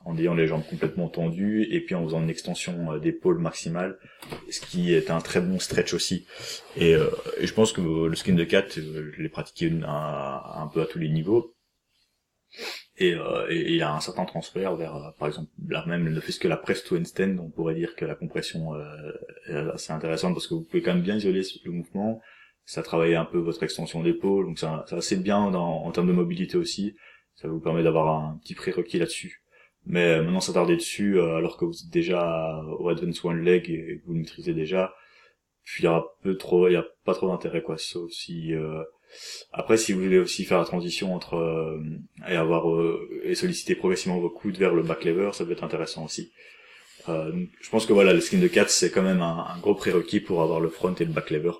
en ayant les jambes complètement tendues et puis en faisant une extension d'épaule maximale ce qui est un très bon stretch aussi. Et, et je pense que le skin de 4 je l'ai pratiqué un peu à tous les niveaux. Et, euh, et, il a un certain transfert vers, euh, par exemple, là même ne fait que la press to handstand, on pourrait dire que la compression euh, est assez intéressante parce que vous pouvez quand même bien isoler le mouvement, ça travaille un peu votre extension d'épaule, donc ça, ça assez bien en termes de mobilité aussi, ça vous permet d'avoir un petit prérequis là-dessus. Mais euh, maintenant s'attarder dessus euh, alors que vous êtes déjà au Advance One Leg et que vous le maîtrisez déjà, puis il y a peu trop, il y a pas trop d'intérêt quoi, sauf si euh, après, si vous voulez aussi faire la transition entre euh, et avoir euh, et solliciter progressivement vos coudes vers le back lever, ça peut être intéressant aussi. Euh, je pense que voilà, le skin de 4 c'est quand même un, gros prérequis pour avoir le front et le back lever.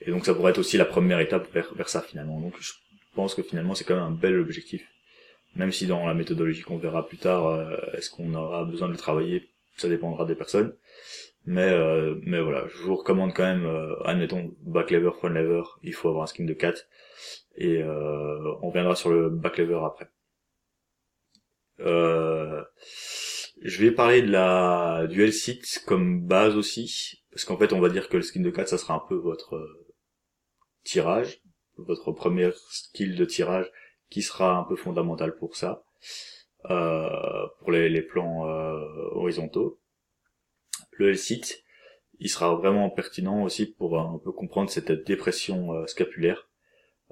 et donc ça pourrait être aussi la première étape vers, vers ça finalement. Donc je pense que finalement c'est quand même un bel objectif. Même si dans la méthodologie qu'on verra plus tard, est-ce qu'on aura besoin de le travailler, ça dépendra des personnes. Mais euh, mais voilà, je vous recommande quand même, euh, admettons, back lever, front lever, il faut avoir un skin de 4. Et euh, on reviendra sur le back lever après. Euh, je vais parler de la dual sit comme base aussi, parce qu'en fait on va dire que le skin de 4 ça sera un peu votre euh, tirage, votre premier skill de tirage qui sera un peu fondamental pour ça, euh, pour les, les plans horizontaux le site, il sera vraiment pertinent aussi pour un peu comprendre cette dépression euh, scapulaire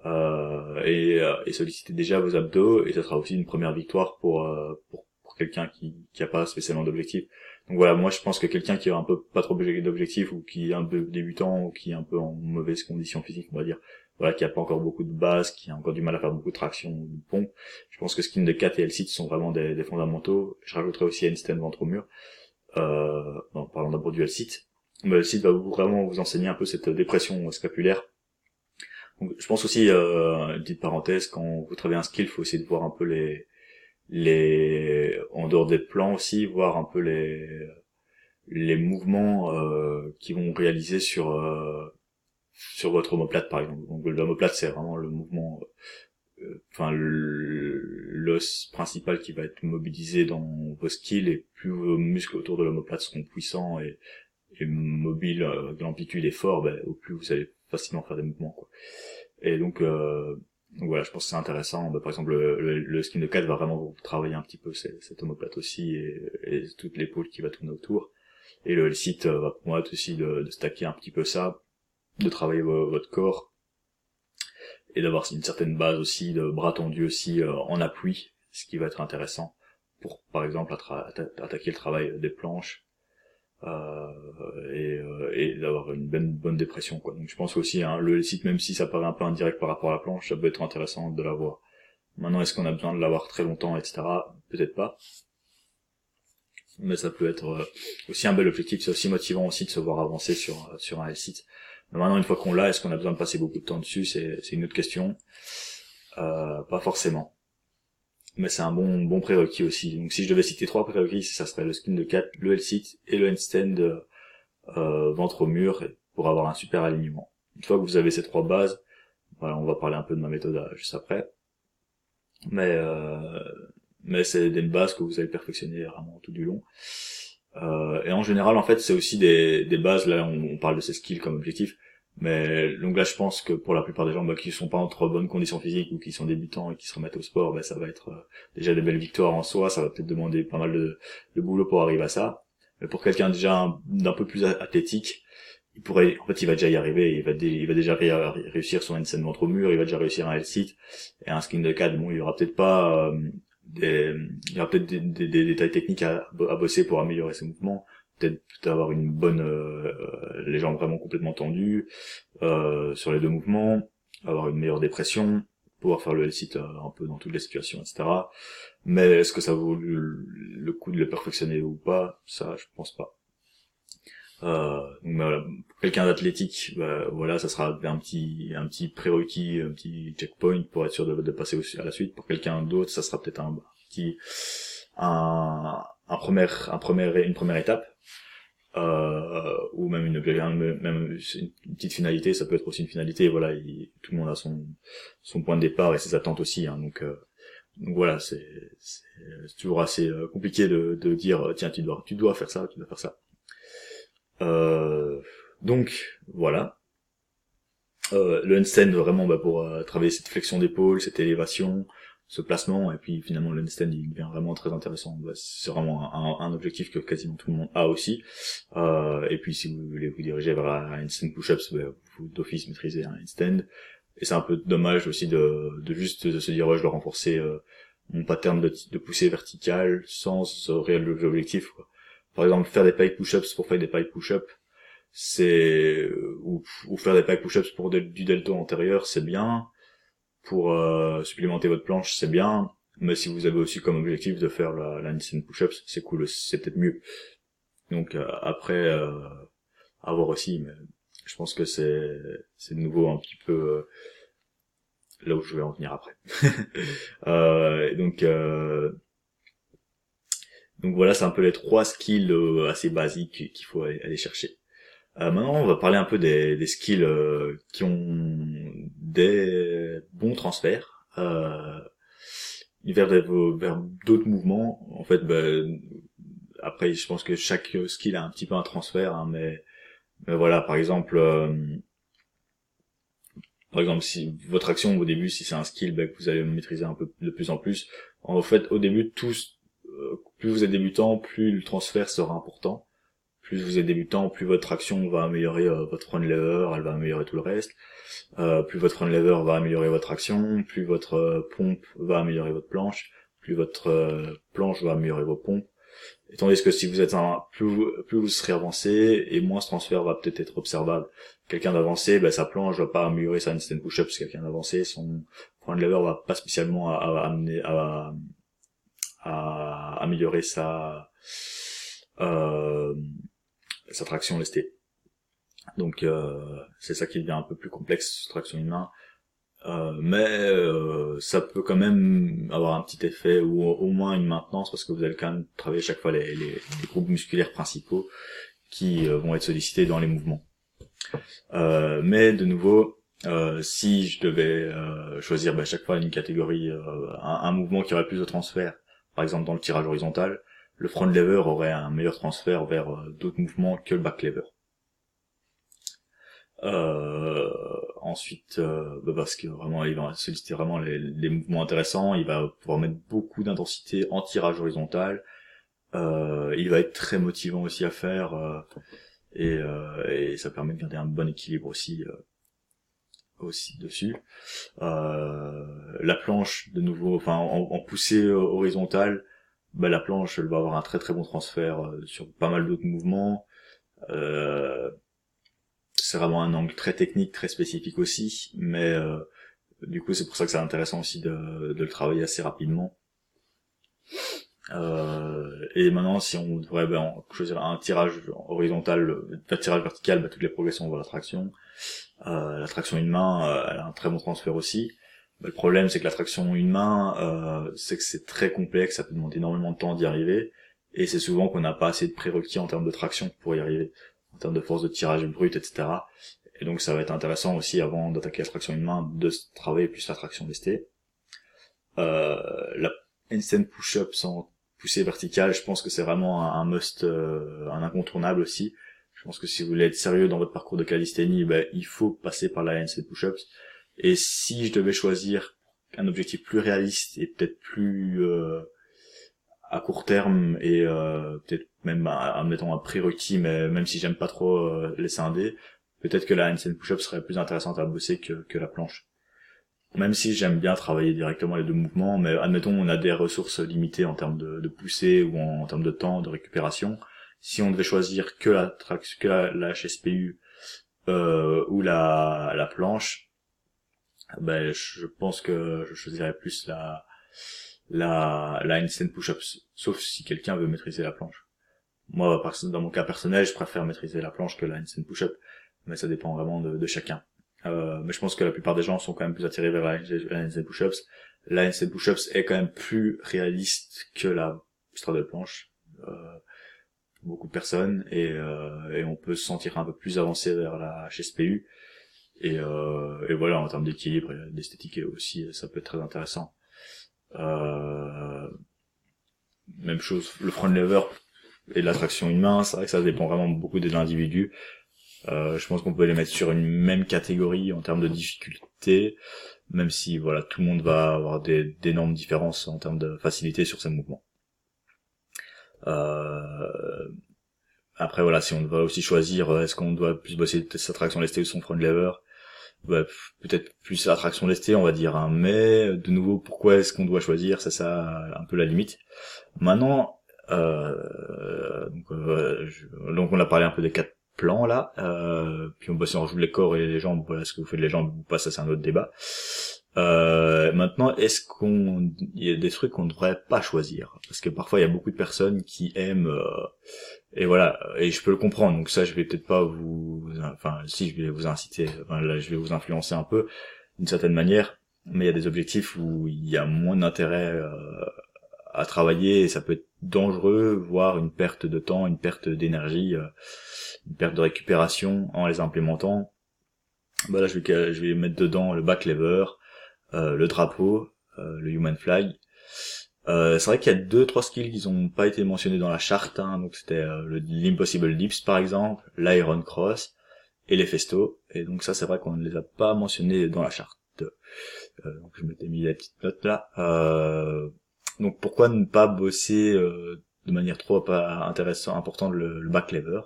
euh, et, euh, et, solliciter déjà vos abdos et ça sera aussi une première victoire pour pour, pour quelqu'un qui qui a pas spécialement d'objectif. Donc voilà, moi je pense que quelqu'un qui a un peu pas trop d'objectifs ou qui est un peu débutant ou qui est un peu en mauvaise condition physique, on va dire, voilà, qui a pas encore beaucoup de base, qui a encore du mal à faire beaucoup de traction ou de pompe, je pense que skin de 4 et L-sit sont vraiment des, fondamentaux. Je rajouterai aussi handstand ventre au mur euh, en parlant d'abord du site, mais le site va vraiment vous enseigner un peu cette dépression scapulaire. Donc, je pense aussi, euh, petite parenthèse, quand vous travaillez un skill, il faut essayer de voir un peu les, les, en dehors des plans aussi, voir un peu les, les mouvements euh, qui vont réaliser sur euh, sur votre omoplate par exemple. Donc l'omoplate c'est vraiment le mouvement euh, enfin l'os principal qui va être mobilisé dans vos skills et plus vos muscles autour de l'omoplate seront puissants et, et mobiles, euh, de l'amplitude est fort, ben, au plus vous allez facilement faire des mouvements. Quoi. Et donc, euh, donc voilà, je pense que c'est intéressant. Ben, par exemple, le, le, skin de 4 va vraiment travailler un petit peu cette, cette omoplate aussi et, et toute l'épaule qui va tourner autour. Et le, site va permettre aussi de, de stacker un petit peu ça, de travailler votre corps et d'avoir une certaine base aussi de bras tendus aussi euh, en appui, ce qui va être intéressant pour par exemple attaquer le travail des planches euh, et, euh, d'avoir une bonne, bonne dépression quoi. Donc je pense aussi hein, le site même si ça paraît un peu indirect par rapport à la planche, ça peut être intéressant de l'avoir. Maintenant est-ce qu'on a besoin de l'avoir très longtemps etc. Peut-être pas. Mais ça peut être euh, aussi un bel objectif, c'est aussi motivant aussi de se voir avancer sur sur un site. Maintenant, une fois qu'on l'a, est-ce qu'on a besoin de passer beaucoup de temps dessus? C'est une autre question. Euh, pas forcément. mais c'est un bon bon prérequis aussi. Donc si je devais citer trois prérequis, ça serait le skin de 4, le L-sit et le handstand euh, ventre au mur pour avoir un super alignement. Une fois que vous avez ces trois bases, voilà, on va parler un peu de ma méthode euh, juste après. Mais euh, mais c'est des bases que vous allez perfectionner vraiment tout du long. Euh, et en général, en fait, c'est aussi des, des bases. Là, on, parle de ces skills comme objectif, mais donc là, je pense que pour la plupart des gens bah, qui sont pas en trop bonnes conditions physiques ou qui sont débutants et qui se remettent au sport, bah, ça va être euh, déjà des belles victoires en soi. Ça va peut-être demander pas mal de, de boulot pour arriver à ça. Mais pour quelqu'un déjà d'un peu plus athlétique, il pourrait, en fait, il va déjà y arriver. Il va, il va déjà réussir son ventre au mur. Il va déjà réussir un L-sit et un skin de 4. Bon, il y aura peut-être pas euh, des, il y aura peut-être des, des, des, détails techniques à, à, bosser pour améliorer ses mouvements. Peut-être avoir une bonne, euh, les jambes vraiment complètement tendues euh, sur les deux mouvements, avoir une meilleure dépression, pouvoir faire le L-sit euh, un peu dans toutes les situations, etc. Mais est-ce que ça vaut le, le, coup de le perfectionner ou pas? Ça, je pense pas. Euh, pour quelqu'un d'athlétique, bah, voilà, ça sera un petit un petit prérequis, un petit checkpoint pour être sûr de, passer à la suite. Pour quelqu'un d'autre, ça sera peut-être un petit un, un premier un premier une première étape euh, ou même une même une petite finalité. Ça peut être aussi une finalité. Voilà, tout le monde a son son point de départ et ses attentes aussi. Hein, donc euh, donc voilà, c'est c'est toujours assez euh, compliqué de, de dire tiens tu dois tu dois faire ça, tu dois faire ça. Euh, donc voilà. Euh, le handstand vraiment bah, pour euh, travailler cette flexion d'épaule, cette élévation, ce placement, et puis finalement le handstand il devient vraiment très intéressant. Bah, c'est vraiment un, un, objectif que quasiment tout le monde a aussi. Euh, et puis si vous voulez vous diriger vers un handstand push-ups, bah, vous d'office maîtriser un handstand. Et c'est un peu dommage aussi de, de juste de se dire je dois renforcer euh, mon pattern de, de poussée verticale sans réel objectif. Quoi par exemple faire des pike push-ups pour faire des pike push-ups c'est ou, faire des pike push-ups pour du delta antérieur c'est bien. Pour euh, supplémenter votre planche c'est bien. Mais si vous avez aussi comme objectif de faire la, la push-ups c'est cool c'est peut-être mieux. Donc euh, après euh, à voir aussi mais je pense que c'est c'est de nouveau un petit peu euh, là où je vais en venir après. Euh, donc donc voilà, c'est un peu les trois skills euh, assez basiques qu'il faut aller, chercher. Euh, maintenant, on va parler un peu des, skills euh, qui ont des bons transferts euh, vers, vers d'autres mouvements. En fait, ben, après, je pense que chaque skill a un petit peu un transfert, hein, mais, voilà, par exemple, par exemple, si votre action au début, si c'est un skill ben, que vous allez maîtriser un peu de plus en plus, en fait, au début, tous plus vous êtes débutant, plus le transfert sera important. Plus vous êtes débutant, plus votre action va améliorer euh, votre front lever, elle va améliorer tout le reste. Euh, plus votre front lever va améliorer votre action, plus votre euh, pompe va améliorer votre planche, plus votre planche va améliorer vos pompes. Et tandis que si vous êtes un, plus vous, plus vous serez avancé, et moins ce transfert va peut-être être observable. Quelqu'un d'avancé, ben, sa planche va pas améliorer sa instant push-up, parce quelqu'un d'avancé, son front lever va pas spécialement amener à améliorer sa euh, sa traction lestée. Donc euh, c'est ça qui devient un peu plus complexe, traction humain. Euh, mais euh, ça peut quand même avoir un petit effet ou au moins une maintenance parce que vous allez quand même travailler chaque fois les, les, groupes musculaires principaux qui euh, vont être sollicités dans les mouvements. Mais de nouveau, si je devais choisir bah, chaque fois une catégorie, un, mouvement qui aurait plus de transfert par exemple dans le tirage horizontal, le front lever aurait un meilleur transfert vers euh, d'autres mouvements que le back lever. Euh, ensuite, euh, bah parce que vraiment, il va solliciter vraiment les, mouvements intéressants. Il va pouvoir mettre beaucoup d'intensité en tirage horizontal. il va être très motivant aussi à faire et, et, ça permet de garder un bon équilibre aussi aussi dessus. Euh, la planche, de nouveau, enfin en, poussée horizontale, bah, la planche elle va avoir un très très bon transfert euh, sur pas mal d'autres mouvements. Euh, c'est vraiment un angle très technique, très spécifique aussi, mais du coup c'est pour ça que c'est intéressant aussi de, de, le travailler assez rapidement. et maintenant, si on devrait ben, choisir un tirage horizontal, un tirage vertical, ben, toutes les progressions vont la traction. Euh, la traction une main, euh, elle a un très bon transfert aussi. Le problème, c'est que la traction une main, euh, c'est que c'est très complexe, ça peut demander énormément de temps d'y arriver, et c'est souvent qu'on n'a pas assez de prérequis en termes de traction pour y arriver, en termes de force de tirage brute, etc. Et donc ça va être intéressant aussi, avant d'attaquer la traction une main, de travailler plus la traction lestée. Euh, la instant push-up sans poussée verticale, je pense que c'est vraiment un, must, euh, un incontournable aussi. Je pense que si vous voulez être sérieux dans votre parcours de calisthénie, ben, il faut passer par la handstand push-ups. Et si je devais choisir un objectif plus réaliste et peut-être plus euh, à court terme et euh, peut-être même en mettant un prérequis, mais même si j'aime pas trop euh, les scindés, peut-être que la handstand push-up serait plus intéressante à bosser que, que la planche. Même si j'aime bien travailler directement les deux mouvements, mais admettons on a des ressources limitées en termes de, de poussée ou en, termes de temps de récupération. Si on devait choisir que la que la, la HSPU euh, ou la, la planche, ben je pense que je choisirais plus la la la push-ups, sauf si quelqu'un veut maîtriser la planche. Moi, dans mon cas personnel, je préfère maîtriser la planche que la handstand push-up, mais ça dépend vraiment de, chacun. Euh, mais je pense que la plupart des gens sont quand même plus attirés vers la handstand push-ups. La handstand push-ups est quand même plus réaliste que la straddle planche. Euh, beaucoup de personnes et, euh, et on peut se sentir un peu plus avancé vers la HSPU et, euh, et voilà, en termes d'équilibre et d'esthétique aussi, ça peut être très intéressant. Euh, même chose, le front lever et l'attraction humaine, c'est vrai que ça dépend vraiment beaucoup de l'individu. Euh, je pense qu'on peut les mettre sur une même catégorie en termes de difficulté, même si voilà tout le monde va avoir d'énormes différences en termes de facilité sur ces mouvements. Euh, après voilà, si on doit aussi choisir, est-ce qu'on doit plus bosser sa traction lestée ou son front lever, bah, peut-être plus l'attraction lestée, on va dire. Hein. Mais de nouveau, pourquoi est-ce qu'on doit choisir? C'est ça un peu la limite. Maintenant, euh, donc, euh, donc, on a parlé un peu des quatre plans là. Euh, puis on bosse en joue les corps et les jambes. Voilà ce que vous faites les jambes ou pas, ça c'est un autre débat. Euh, maintenant, est-ce qu'on, il y a des trucs qu'on ne devrait pas choisir? Parce que parfois il y a beaucoup de personnes qui aiment euh, et voilà et je peux le comprendre. Donc ça je vais peut-être pas vous enfin si je vais vous inciter enfin là je vais vous influencer un peu d'une certaine manière mais il y a des objectifs où il y a moins d'intérêt euh, à travailler et ça peut être dangereux voire une perte de temps une perte d'énergie euh, une perte de récupération en les implémentant. Bah là je vais je vais mettre dedans le back lever le drapeau le human flag euh, c'est vrai qu'il y a deux trois skills qui n'ont pas été mentionnés dans la charte, hein, donc c'était euh, l'impossible dips par exemple, l'iron cross et les festo, et donc ça c'est vrai qu'on ne les a pas mentionnés dans la charte. Euh, donc je m'étais mis la petite note là. donc pourquoi ne pas bosser de manière trop intéressante, importante le, back lever?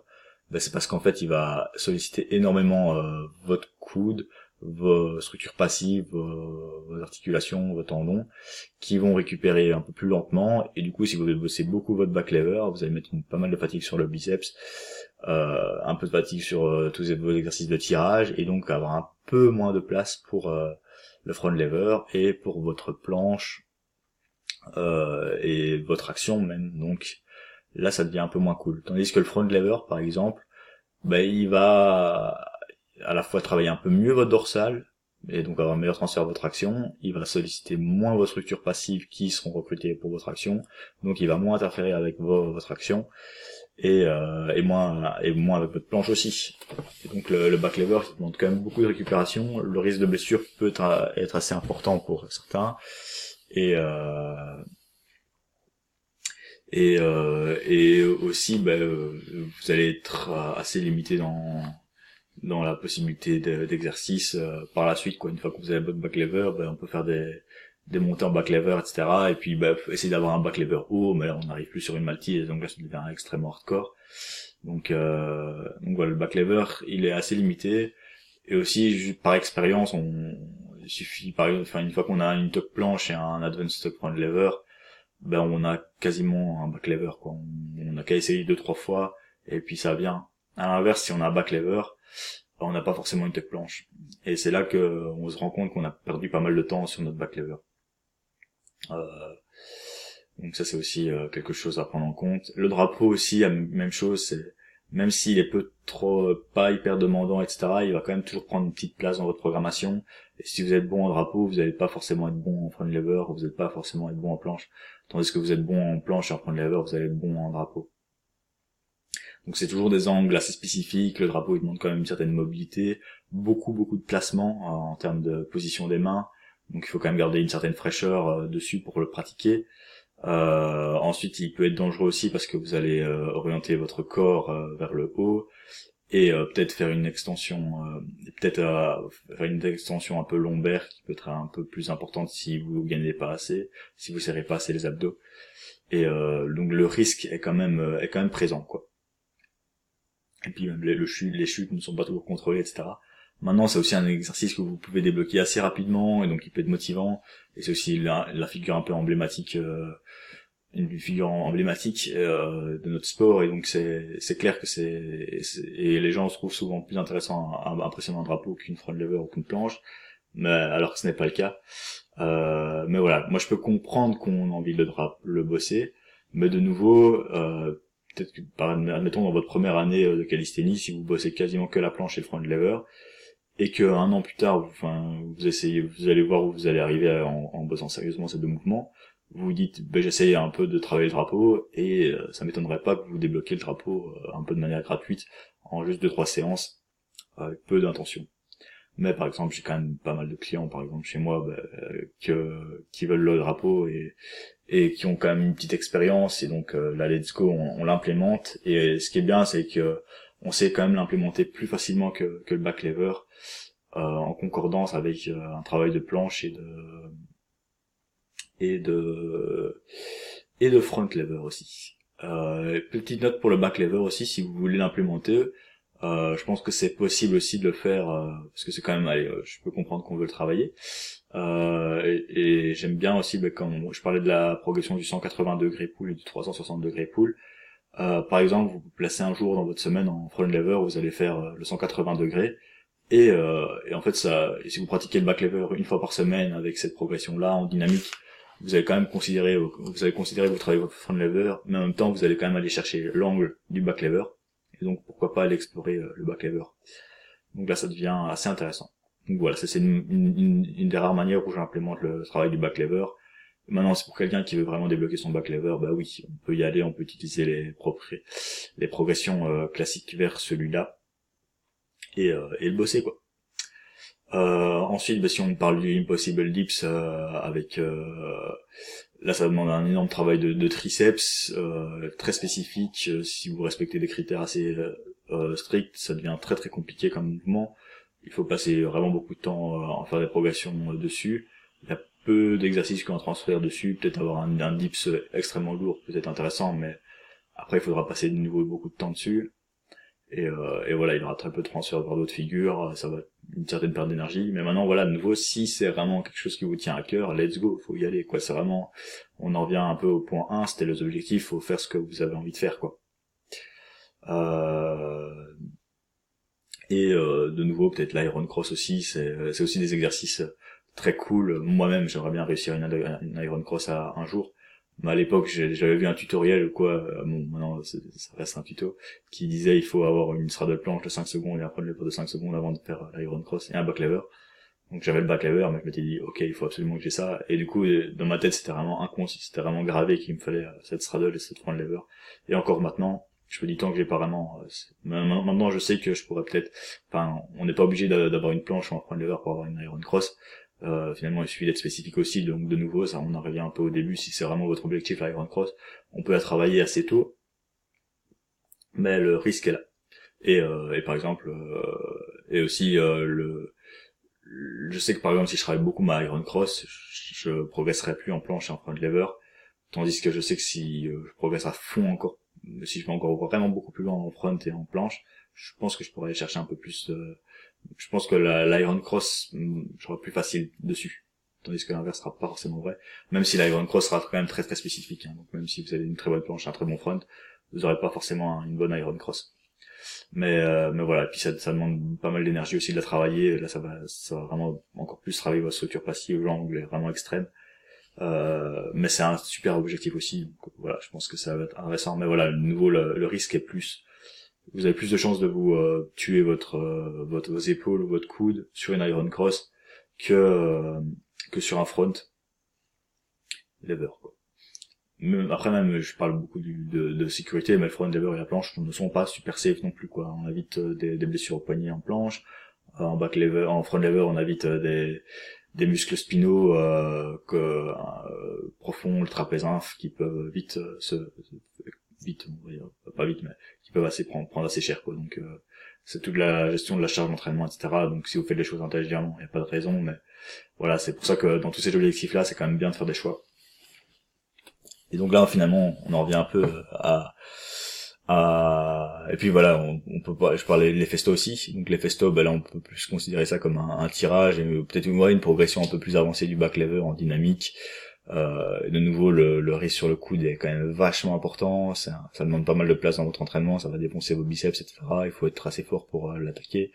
Ben, c'est parce qu'en fait il va solliciter énormément votre coude, vos structures passives, vos, articulations, vos tendons, qui vont récupérer un peu plus lentement. Et du coup, si vous bossez beaucoup votre back lever, vous allez mettre pas mal de fatigue sur le biceps, euh, un peu de fatigue sur euh, tous vos exercices de tirage, et donc avoir un peu moins de place pour euh, le front lever et pour votre planche et votre action même. Donc là, ça devient un peu moins cool. Tandis que le front lever, par exemple, ben, il va à la fois travailler un peu mieux votre dorsale, et donc avoir un meilleur transfert de votre action, il va solliciter moins vos structures passives qui seront recrutées pour votre action, donc il va moins interférer avec votre action, et, euh, et, moins, et moins avec votre planche aussi. Donc le, le back lever qui demande quand même beaucoup de récupération, le risque de blessure peut être, assez important pour certains, et... Euh, et, euh, et aussi, ben, vous allez être assez limité dans, dans la possibilité d'exercice euh, par la suite quoi. Une fois que vous avez votre back lever ben, on peut faire des des montées en back lever etc et puis ben, essayer d'avoir un back lever haut mais on n'arrive plus sur une maltise donc là ça devient extrêmement hardcore. Donc euh, donc voilà le back lever il est assez limité. Et aussi par expérience on il suffit par enfin une fois qu'on a une top planche et un advanced top front lever ben on a quasiment un back lever quoi. On, on a qu'à essayer deux trois fois et puis ça vient. À l'inverse si on a un back lever on n'a pas forcément une tech planche. Et c'est là que on se rend compte qu'on a perdu pas mal de temps sur notre back lever. Euh, donc ça c'est aussi euh, quelque chose à prendre en compte. Le drapeau aussi, même chose, c'est même s'il est peu trop pas hyper demandant, etc., il va quand même toujours prendre une petite place dans votre programmation. Et si vous êtes bon en drapeau, vous n'allez pas forcément être bon en front lever, vous n'allez pas forcément être bon en planche. Tandis que vous êtes bon en planche et en front lever, vous allez être bon en drapeau. Donc c'est toujours des angles assez spécifiques, le drapeau il demande quand même une certaine mobilité, beaucoup beaucoup de placement euh, en termes de position des mains, donc il faut quand même garder une certaine fraîcheur euh, dessus pour le pratiquer. Euh, ensuite il peut être dangereux aussi parce que vous allez orienter votre corps vers le haut et peut-être faire une extension, peut-être faire une extension un peu lombaire qui peut être un peu plus importante si vous gagnez pas assez, si vous serrez pas assez les abdos. Et donc le risque est quand même est quand même présent quoi et puis même les, chute, les chutes ne sont pas toujours contrôlées, etc. Maintenant, c'est aussi un exercice que vous pouvez débloquer assez rapidement et donc il peut être motivant. Et c'est aussi la, figure un peu emblématique, euh, une figure emblématique euh, de notre sport. Et donc c'est c'est clair que c'est et les gens se trouvent souvent plus intéressant à, impressionner un drapeau qu'une front lever ou qu'une planche. Mais alors que ce n'est pas le cas. Euh, mais voilà, moi je peux comprendre qu'on a envie de le, le bosser, mais de nouveau, euh, peut-être que, admettons, dans votre première année euh, de calisthénie, si vous bossez quasiment que la planche et le front lever, et que un an plus tard, vous, enfin, vous essayez, vous allez voir où vous allez arriver en, en bossant sérieusement ces deux mouvements, vous vous dites, ben, j'essaye un peu de travailler le drapeau, et euh, ça m'étonnerait pas que vous débloquiez le drapeau euh, un peu de manière gratuite, en juste deux trois séances, avec peu d'intention. Mais par exemple, j'ai quand même pas mal de clients, par exemple chez moi, ben, que, qui veulent le drapeau et, et qui ont quand même une petite expérience et donc euh, la Let's Go on, l'implémente et ce qui est bien c'est que on sait quand même l'implémenter plus facilement que, que le back lever euh, en concordance avec euh, un travail de planche et de et de et de front lever aussi. Euh, petite note pour le back lever aussi si vous voulez l'implémenter euh, je pense que c'est possible aussi de le faire euh, parce que c'est quand même allez, je peux comprendre qu'on veut le travailler euh, et, j'aime bien aussi, bah, quand je parlais de la progression du 180 degrés pool et du 360 degrés pool. Euh, par exemple, vous placez un jour dans votre semaine en front lever, vous allez faire euh, le 180 degrés. Et, euh, et en fait, ça, si vous pratiquez le back lever une fois par semaine avec cette progression-là en dynamique, vous allez quand même considérer, vous allez considérer vous travaillez votre front lever, mais en même temps, vous allez quand même aller chercher l'angle du back lever. Et donc, pourquoi pas aller explorer euh, le back lever. Donc là, ça devient assez intéressant. Donc voilà, c'est une, une, une, des rares manières où j'implémente le travail du back lever. Maintenant, c'est pour quelqu'un qui veut vraiment débloquer son back lever, bah oui, on peut y aller, on peut utiliser les, propres, les progressions euh, classiques vers celui-là et, euh, et le bosser quoi. Euh, ensuite, bah, si on parle du Impossible Dips euh, avec là, ça demande un énorme travail de, de triceps très spécifique. si vous respectez des critères assez stricts, ça devient très très compliqué comme mouvement il faut passer vraiment beaucoup de temps à euh, faire des progressions euh, dessus. Il y a peu d'exercices qu'un transfert dessus, peut-être avoir un, un dips extrêmement lourd, peut-être intéressant, mais après il faudra passer de nouveau beaucoup de temps dessus. Et, euh, et voilà, il y aura très peu de transfert vers d'autres figures, ça va une certaine perte d'énergie. Mais maintenant, voilà, de nouveau, si c'est vraiment quelque chose qui vous tient à cœur, let's go, faut y aller, quoi. C'est vraiment, on en revient un peu au point 1, c'était les objectifs, faut faire ce que vous avez envie de faire, quoi. Euh, et euh, de nouveau, peut-être l'Iron Cross aussi, c'est aussi des exercices très cool. Moi-même, j'aimerais bien réussir une, Iron Cross à un jour. Mais à l'époque, j'avais vu un tutoriel, quoi, euh, bon, maintenant, ça reste un tuto, qui disait il faut avoir une straddle planche de 5 secondes et après le de 5 secondes avant de faire l'Iron Cross et un back lever. Donc j'avais le back lever, mais je m'étais dit, ok, il faut absolument que j'ai ça. Et du coup, dans ma tête, c'était vraiment inconscient, c'était vraiment gravé qu'il me fallait cette straddle et cette front lever. Et encore maintenant, je me dis tant que j'ai pas vraiment euh, maintenant je sais que je pourrais peut-être enfin on n'est pas obligé d'avoir une planche ou un point de lever pour avoir une iron cross. Euh, finalement il suffit d'être spécifique aussi donc de nouveau ça on en revient un peu au début si c'est vraiment votre objectif l'iron cross on peut la travailler assez tôt mais le risque est là. Et, euh, et par exemple euh, et aussi euh, le je sais que par exemple si je travaille beaucoup ma iron cross je, progresserai plus en planche et en front lever tandis que je sais que si je progresse à fond encore si je vais encore vraiment beaucoup plus loin en front et en planche, je pense que je pourrais chercher un peu plus. Euh, je pense que l'Iron Cross mm, sera plus facile dessus, tandis que l'inverse sera pas forcément vrai. Même si l'Iron Cross sera quand même très très spécifique. Hein. donc même si vous avez une très bonne planche, un très bon front, vous n'aurez pas forcément une bonne Iron Cross. Mais euh, mais voilà, puis ça, ça demande pas mal d'énergie aussi de la travailler. Là, ça va ça va vraiment encore plus travailler votre structure passive, l'angle est vraiment extrême. Euh, mais c'est un super objectif aussi. Donc, voilà, je pense que ça va être intéressant. Mais voilà, de nouveau, le, risque est plus vous avez plus de chances de vous tuer votre, votre vos épaules ou votre coude sur une iron cross que que sur un front lever quoi. après même je parle beaucoup de, sécurité mais le front lever et la planche ne sont pas super safe non plus quoi on évite des, des blessures au poignet en planche en back lever en front lever on évite des des muscles spinaux euh, que euh, profonds, le trapèze qui peuvent vite euh, se vite, pas vite, mais qui peuvent assez prendre, prendre assez cher quoi. Donc euh, c'est toute la gestion de la charge d'entraînement, etc. Donc si vous faites les choses intelligemment, il n'y a pas de raison, mais voilà, c'est pour ça que dans tous ces objectifs là, c'est quand même bien de faire des choix. Et donc là, finalement, on en revient un peu à et puis voilà, on, on, peut pas. Je parlais les festos aussi. Donc les festos, ben là, on peut plus considérer ça comme un, un tirage et peut-être une, une progression un peu plus avancée du back lever en dynamique. Euh, de nouveau, le, le, risque sur le coude est quand même vachement important. Ça, ça, demande pas mal de place dans votre entraînement. Ça va défoncer vos biceps, etc. Il faut être assez fort pour euh, l'attaquer.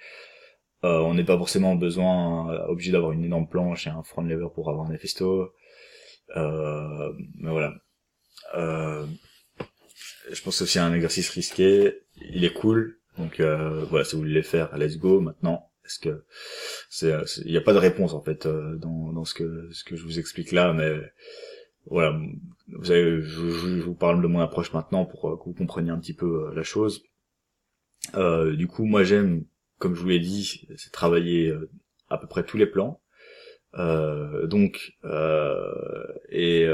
Euh, on n'est pas forcément besoin euh, obligé d'avoir une énorme planche et un front lever pour avoir un festo. mais voilà. Euh, je pense que c'est un exercice risqué. Il est cool. Donc euh, voilà, si vous voulez le faire, let's go maintenant. Est-ce que c'est, il n'y a pas de réponse en fait euh, dans, dans ce que ce que je vous explique là, mais voilà, vous je, je, vous parle de mon approche maintenant pour euh, que vous compreniez un petit peu la chose. Euh, du coup, moi j'aime, comme je vous l'ai dit, c'est travailler à peu près tous les plans. Euh, donc et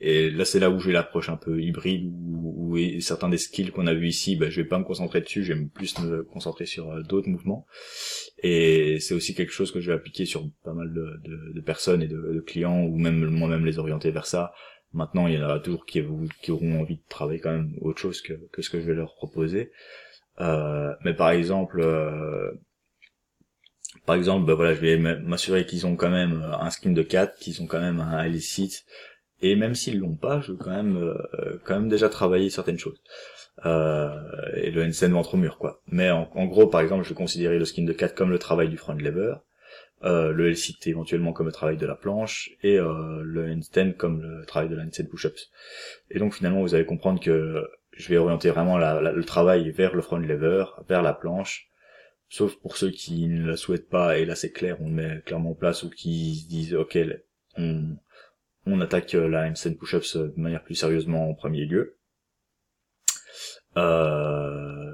et là, c'est là où j'ai l'approche un peu hybride, où, certains des skills qu'on a vu ici, bah, je vais pas me concentrer dessus, vais plus me concentrer sur euh, d'autres mouvements. Et c'est aussi quelque chose que je vais appliquer sur pas mal de, personnes et de, clients, ou même moi-même les orienter vers ça. Maintenant, il y en aura toujours qui, qui auront envie de travailler quand même autre chose que, que ce que je vais leur proposer. Euh, mais par exemple, euh, par exemple, bah voilà, je vais m'assurer qu'ils ont quand même un skin de 4, qu'ils ont quand même un illicite, et même s'ils l'ont pas, je veux quand même, euh, quand même déjà travailler certaines choses. Euh, et le handstand ventre au mur, quoi. Mais en, gros, par exemple, je vais considérer le skin de 4 comme le travail du front lever, euh, le LCT éventuellement comme le travail de la planche, et euh, le handstand comme le travail de la handstand push-ups. Et donc finalement, vous allez comprendre que je vais orienter vraiment le travail vers le front lever, vers la planche, sauf pour ceux qui ne la souhaitent pas, et là c'est clair, on met clairement en place, ou qui se disent, ok, on on attaque euh, la handstand push-ups euh, de manière plus sérieusement en premier lieu. Euh,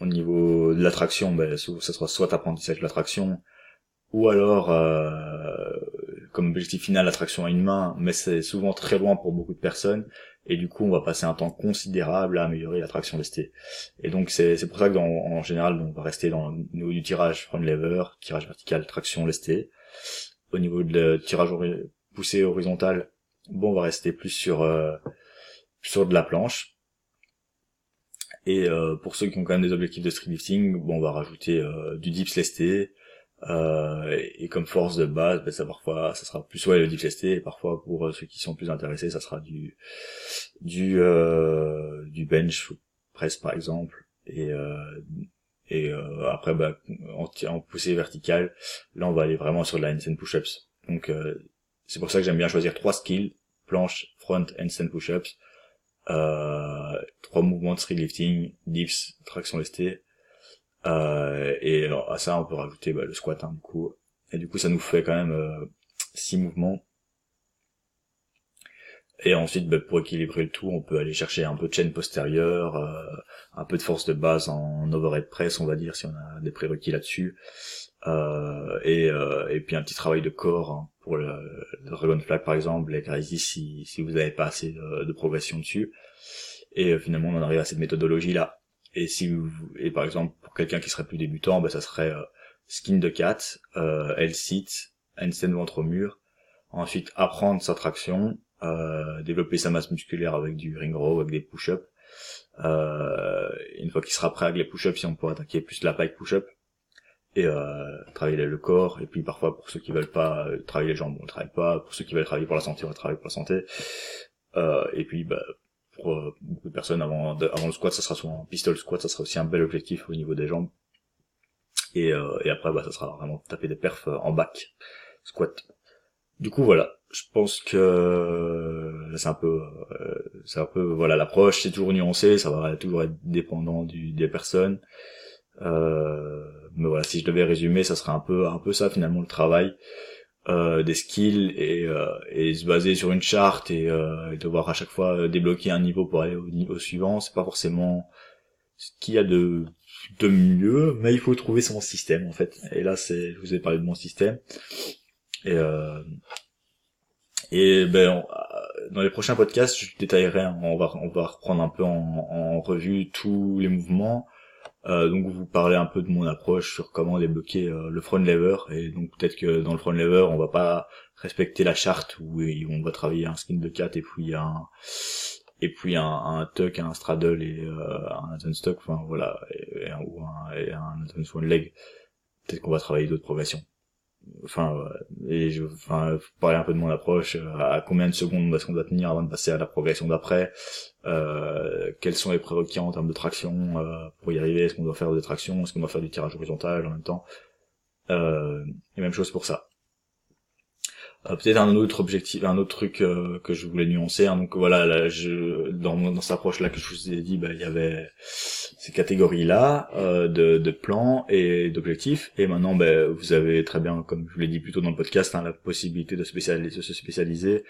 au niveau de l'attraction, ben, ça sera soit apprentissage de l'attraction, ou alors comme objectif final l'attraction à une main, mais c'est souvent très loin pour beaucoup de personnes, et du coup on va passer un temps considérable à améliorer l'attraction lestée. Et donc c'est pour ça que en général on va rester dans le niveau du tirage front lever, tirage vertical, traction lestée. Au niveau de tirage poussée horizontale, bon, on va rester plus sur euh, sur de la planche. Et euh, pour ceux qui ont quand même des objectifs de street lifting, bon, on va rajouter euh, du dips lesté. et, comme force de base, ben, ça parfois, ça sera plus ouais le dips lesté. Et parfois, pour ceux qui sont plus intéressés, ça sera du du du bench press par exemple. Et et après, bah, en, poussée verticale, là, on va aller vraiment sur de la handstand push-ups. Donc, c'est pour ça que j'aime bien choisir trois skills, planche, front, handstand push-ups, euh, trois mouvements de lifting, dips, traction lestée, euh, et à ça on peut rajouter bah, le squat hein, du coup, et du coup ça nous fait quand même euh, six mouvements. Et ensuite, bah, pour équilibrer le tout, on peut aller chercher un peu de chaîne postérieure, euh, un peu de force de base en overhead press, on va dire, si on a des prérequis là-dessus. Euh, et, euh, et puis un petit travail de corps hein, pour le, le, Dragon Flag par exemple, les Crazy si, si vous n'avez pas assez de, progression dessus. Et euh, finalement on en arrive à cette méthodologie là. Et si vous, et par exemple pour quelqu'un qui serait plus débutant, bah, ça serait skin de cat, euh, L-sit, handstand ventre au mur. Ensuite apprendre sa traction, développer sa masse musculaire avec du ring row, avec des push-ups. une fois qu'il sera prêt avec les push-ups, si on pourra attaquer plus la pike push-up et euh, travailler le corps. Et puis parfois pour ceux qui veulent pas euh, travailler les jambes on ne travaille pas. Pour ceux qui veulent travailler pour la santé on va travailler pour la santé. Euh, et puis bah, pour euh, beaucoup de personnes avant avant le squat ça sera soit un pistol squat ça sera aussi un bel objectif au niveau des jambes. Et, euh, et après bah ça sera vraiment taper des perfs en back squat. Du coup voilà. Je pense que c'est un peu, c'est un peu, voilà, l'approche c'est toujours nuancé, ça va toujours être dépendant du, des personnes. Mais voilà, si je devais résumer, ça serait un peu, un peu ça finalement le travail. Euh, des skills et, euh, se baser sur une charte et, euh, et, devoir à chaque fois débloquer un niveau pour aller au niveau suivant, c'est pas forcément ce qu'il y a de de mieux, mais il faut trouver son système en fait. Et là, c'est, je vous ai parlé de mon système. Et euh, et ben dans les prochains podcasts, je détaillerai. On va on va reprendre un peu en revue tous les mouvements euh, donc vous parlez un peu de mon approche sur comment débloquer euh, le front lever et donc peut-être que dans le front lever on va pas respecter la charte où on va travailler un skin de 4 et puis un et puis un, un tuck, un straddle et euh, un stock, enfin voilà, et, un, ou un, et un leg. Peut-être qu'on va travailler d'autres progressions enfin et je enfin un peu de mon approche euh, à combien de secondes est-ce qu'on doit tenir avant de passer à la progression d'après euh, quels sont les prérequis en termes de traction euh, pour y arriver est-ce qu'on doit faire des tractions est-ce qu'on doit faire du tirage horizontal en même temps euh, et même chose pour ça euh, peut-être un autre objectif, un autre truc euh, que je voulais nuancer. Hein. donc voilà, là, je, dans, dans cette approche là que je vous ai dit, bah, il y avait ces catégories là euh, de, de plans et d'objectifs. Et maintenant, bah, vous avez très bien, comme je vous l'ai dit plus tôt dans le podcast, hein, la possibilité de, spécialiser, de se spécialiser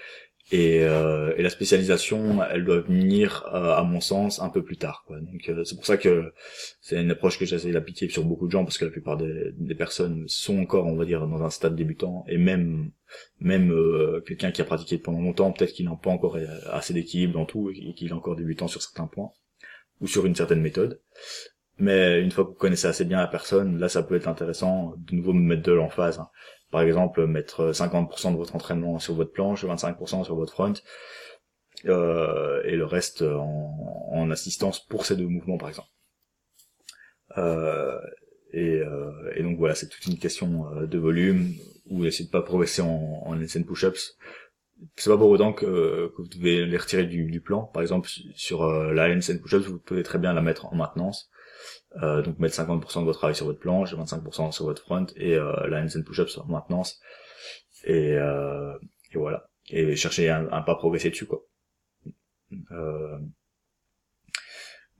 et, euh, et, la spécialisation, elle doit venir, euh, à mon sens, un peu plus tard. Quoi. Donc euh, c'est pour ça que c'est une approche que j'essaie d'appliquer sur beaucoup de gens, parce que la plupart des, des, personnes sont encore, on va dire, dans un stade débutant, et même même euh, quelqu'un qui a pratiqué pendant longtemps, peut-être qu'il n'a pas encore assez d'équilibre dans tout, et qu'il est encore débutant sur certains points, ou sur une certaine méthode. Mais une fois que vous connaissez assez bien la personne, là ça peut être intéressant de nouveau me mettre de l'emphase. Hein par exemple mettre 50% de votre entraînement sur votre planche, 25% sur votre front, euh, et le reste en, assistance pour ces deux mouvements par exemple. Euh, et, euh, et, donc voilà, c'est toute une question euh, de volume, ou essayer de pas progresser en, en push-ups. C'est pas pour autant que, que, vous devez les retirer du, du plan. Par exemple, sur euh, la handstand push-ups, vous pouvez très bien la mettre en maintenance euh, donc mettre 50% de votre travail sur votre planche, 25% sur votre front et euh, la handstand push-up en maintenance. Et, euh, et, voilà. Et chercher un, pas progresser dessus quoi. Euh,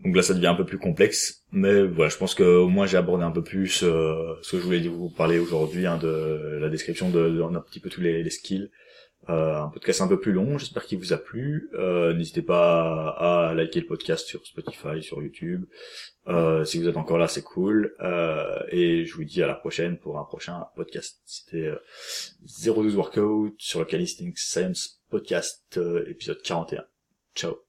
donc là ça devient un peu plus complexe, mais voilà, je pense que au moins j'ai abordé un peu plus euh, ce que je voulais vous parler aujourd'hui, hein, de la description de, de, un petit peu tous les, les skills, euh, un podcast un peu plus long, j'espère qu'il vous a plu. Euh, N'hésitez pas à, liker le podcast sur Spotify, sur YouTube. Euh, si vous êtes encore là, c'est cool. Euh, et je vous dis à la prochaine pour un prochain podcast. C'était 02 Workout sur le Calisthenics Science Podcast, épisode 41. Ciao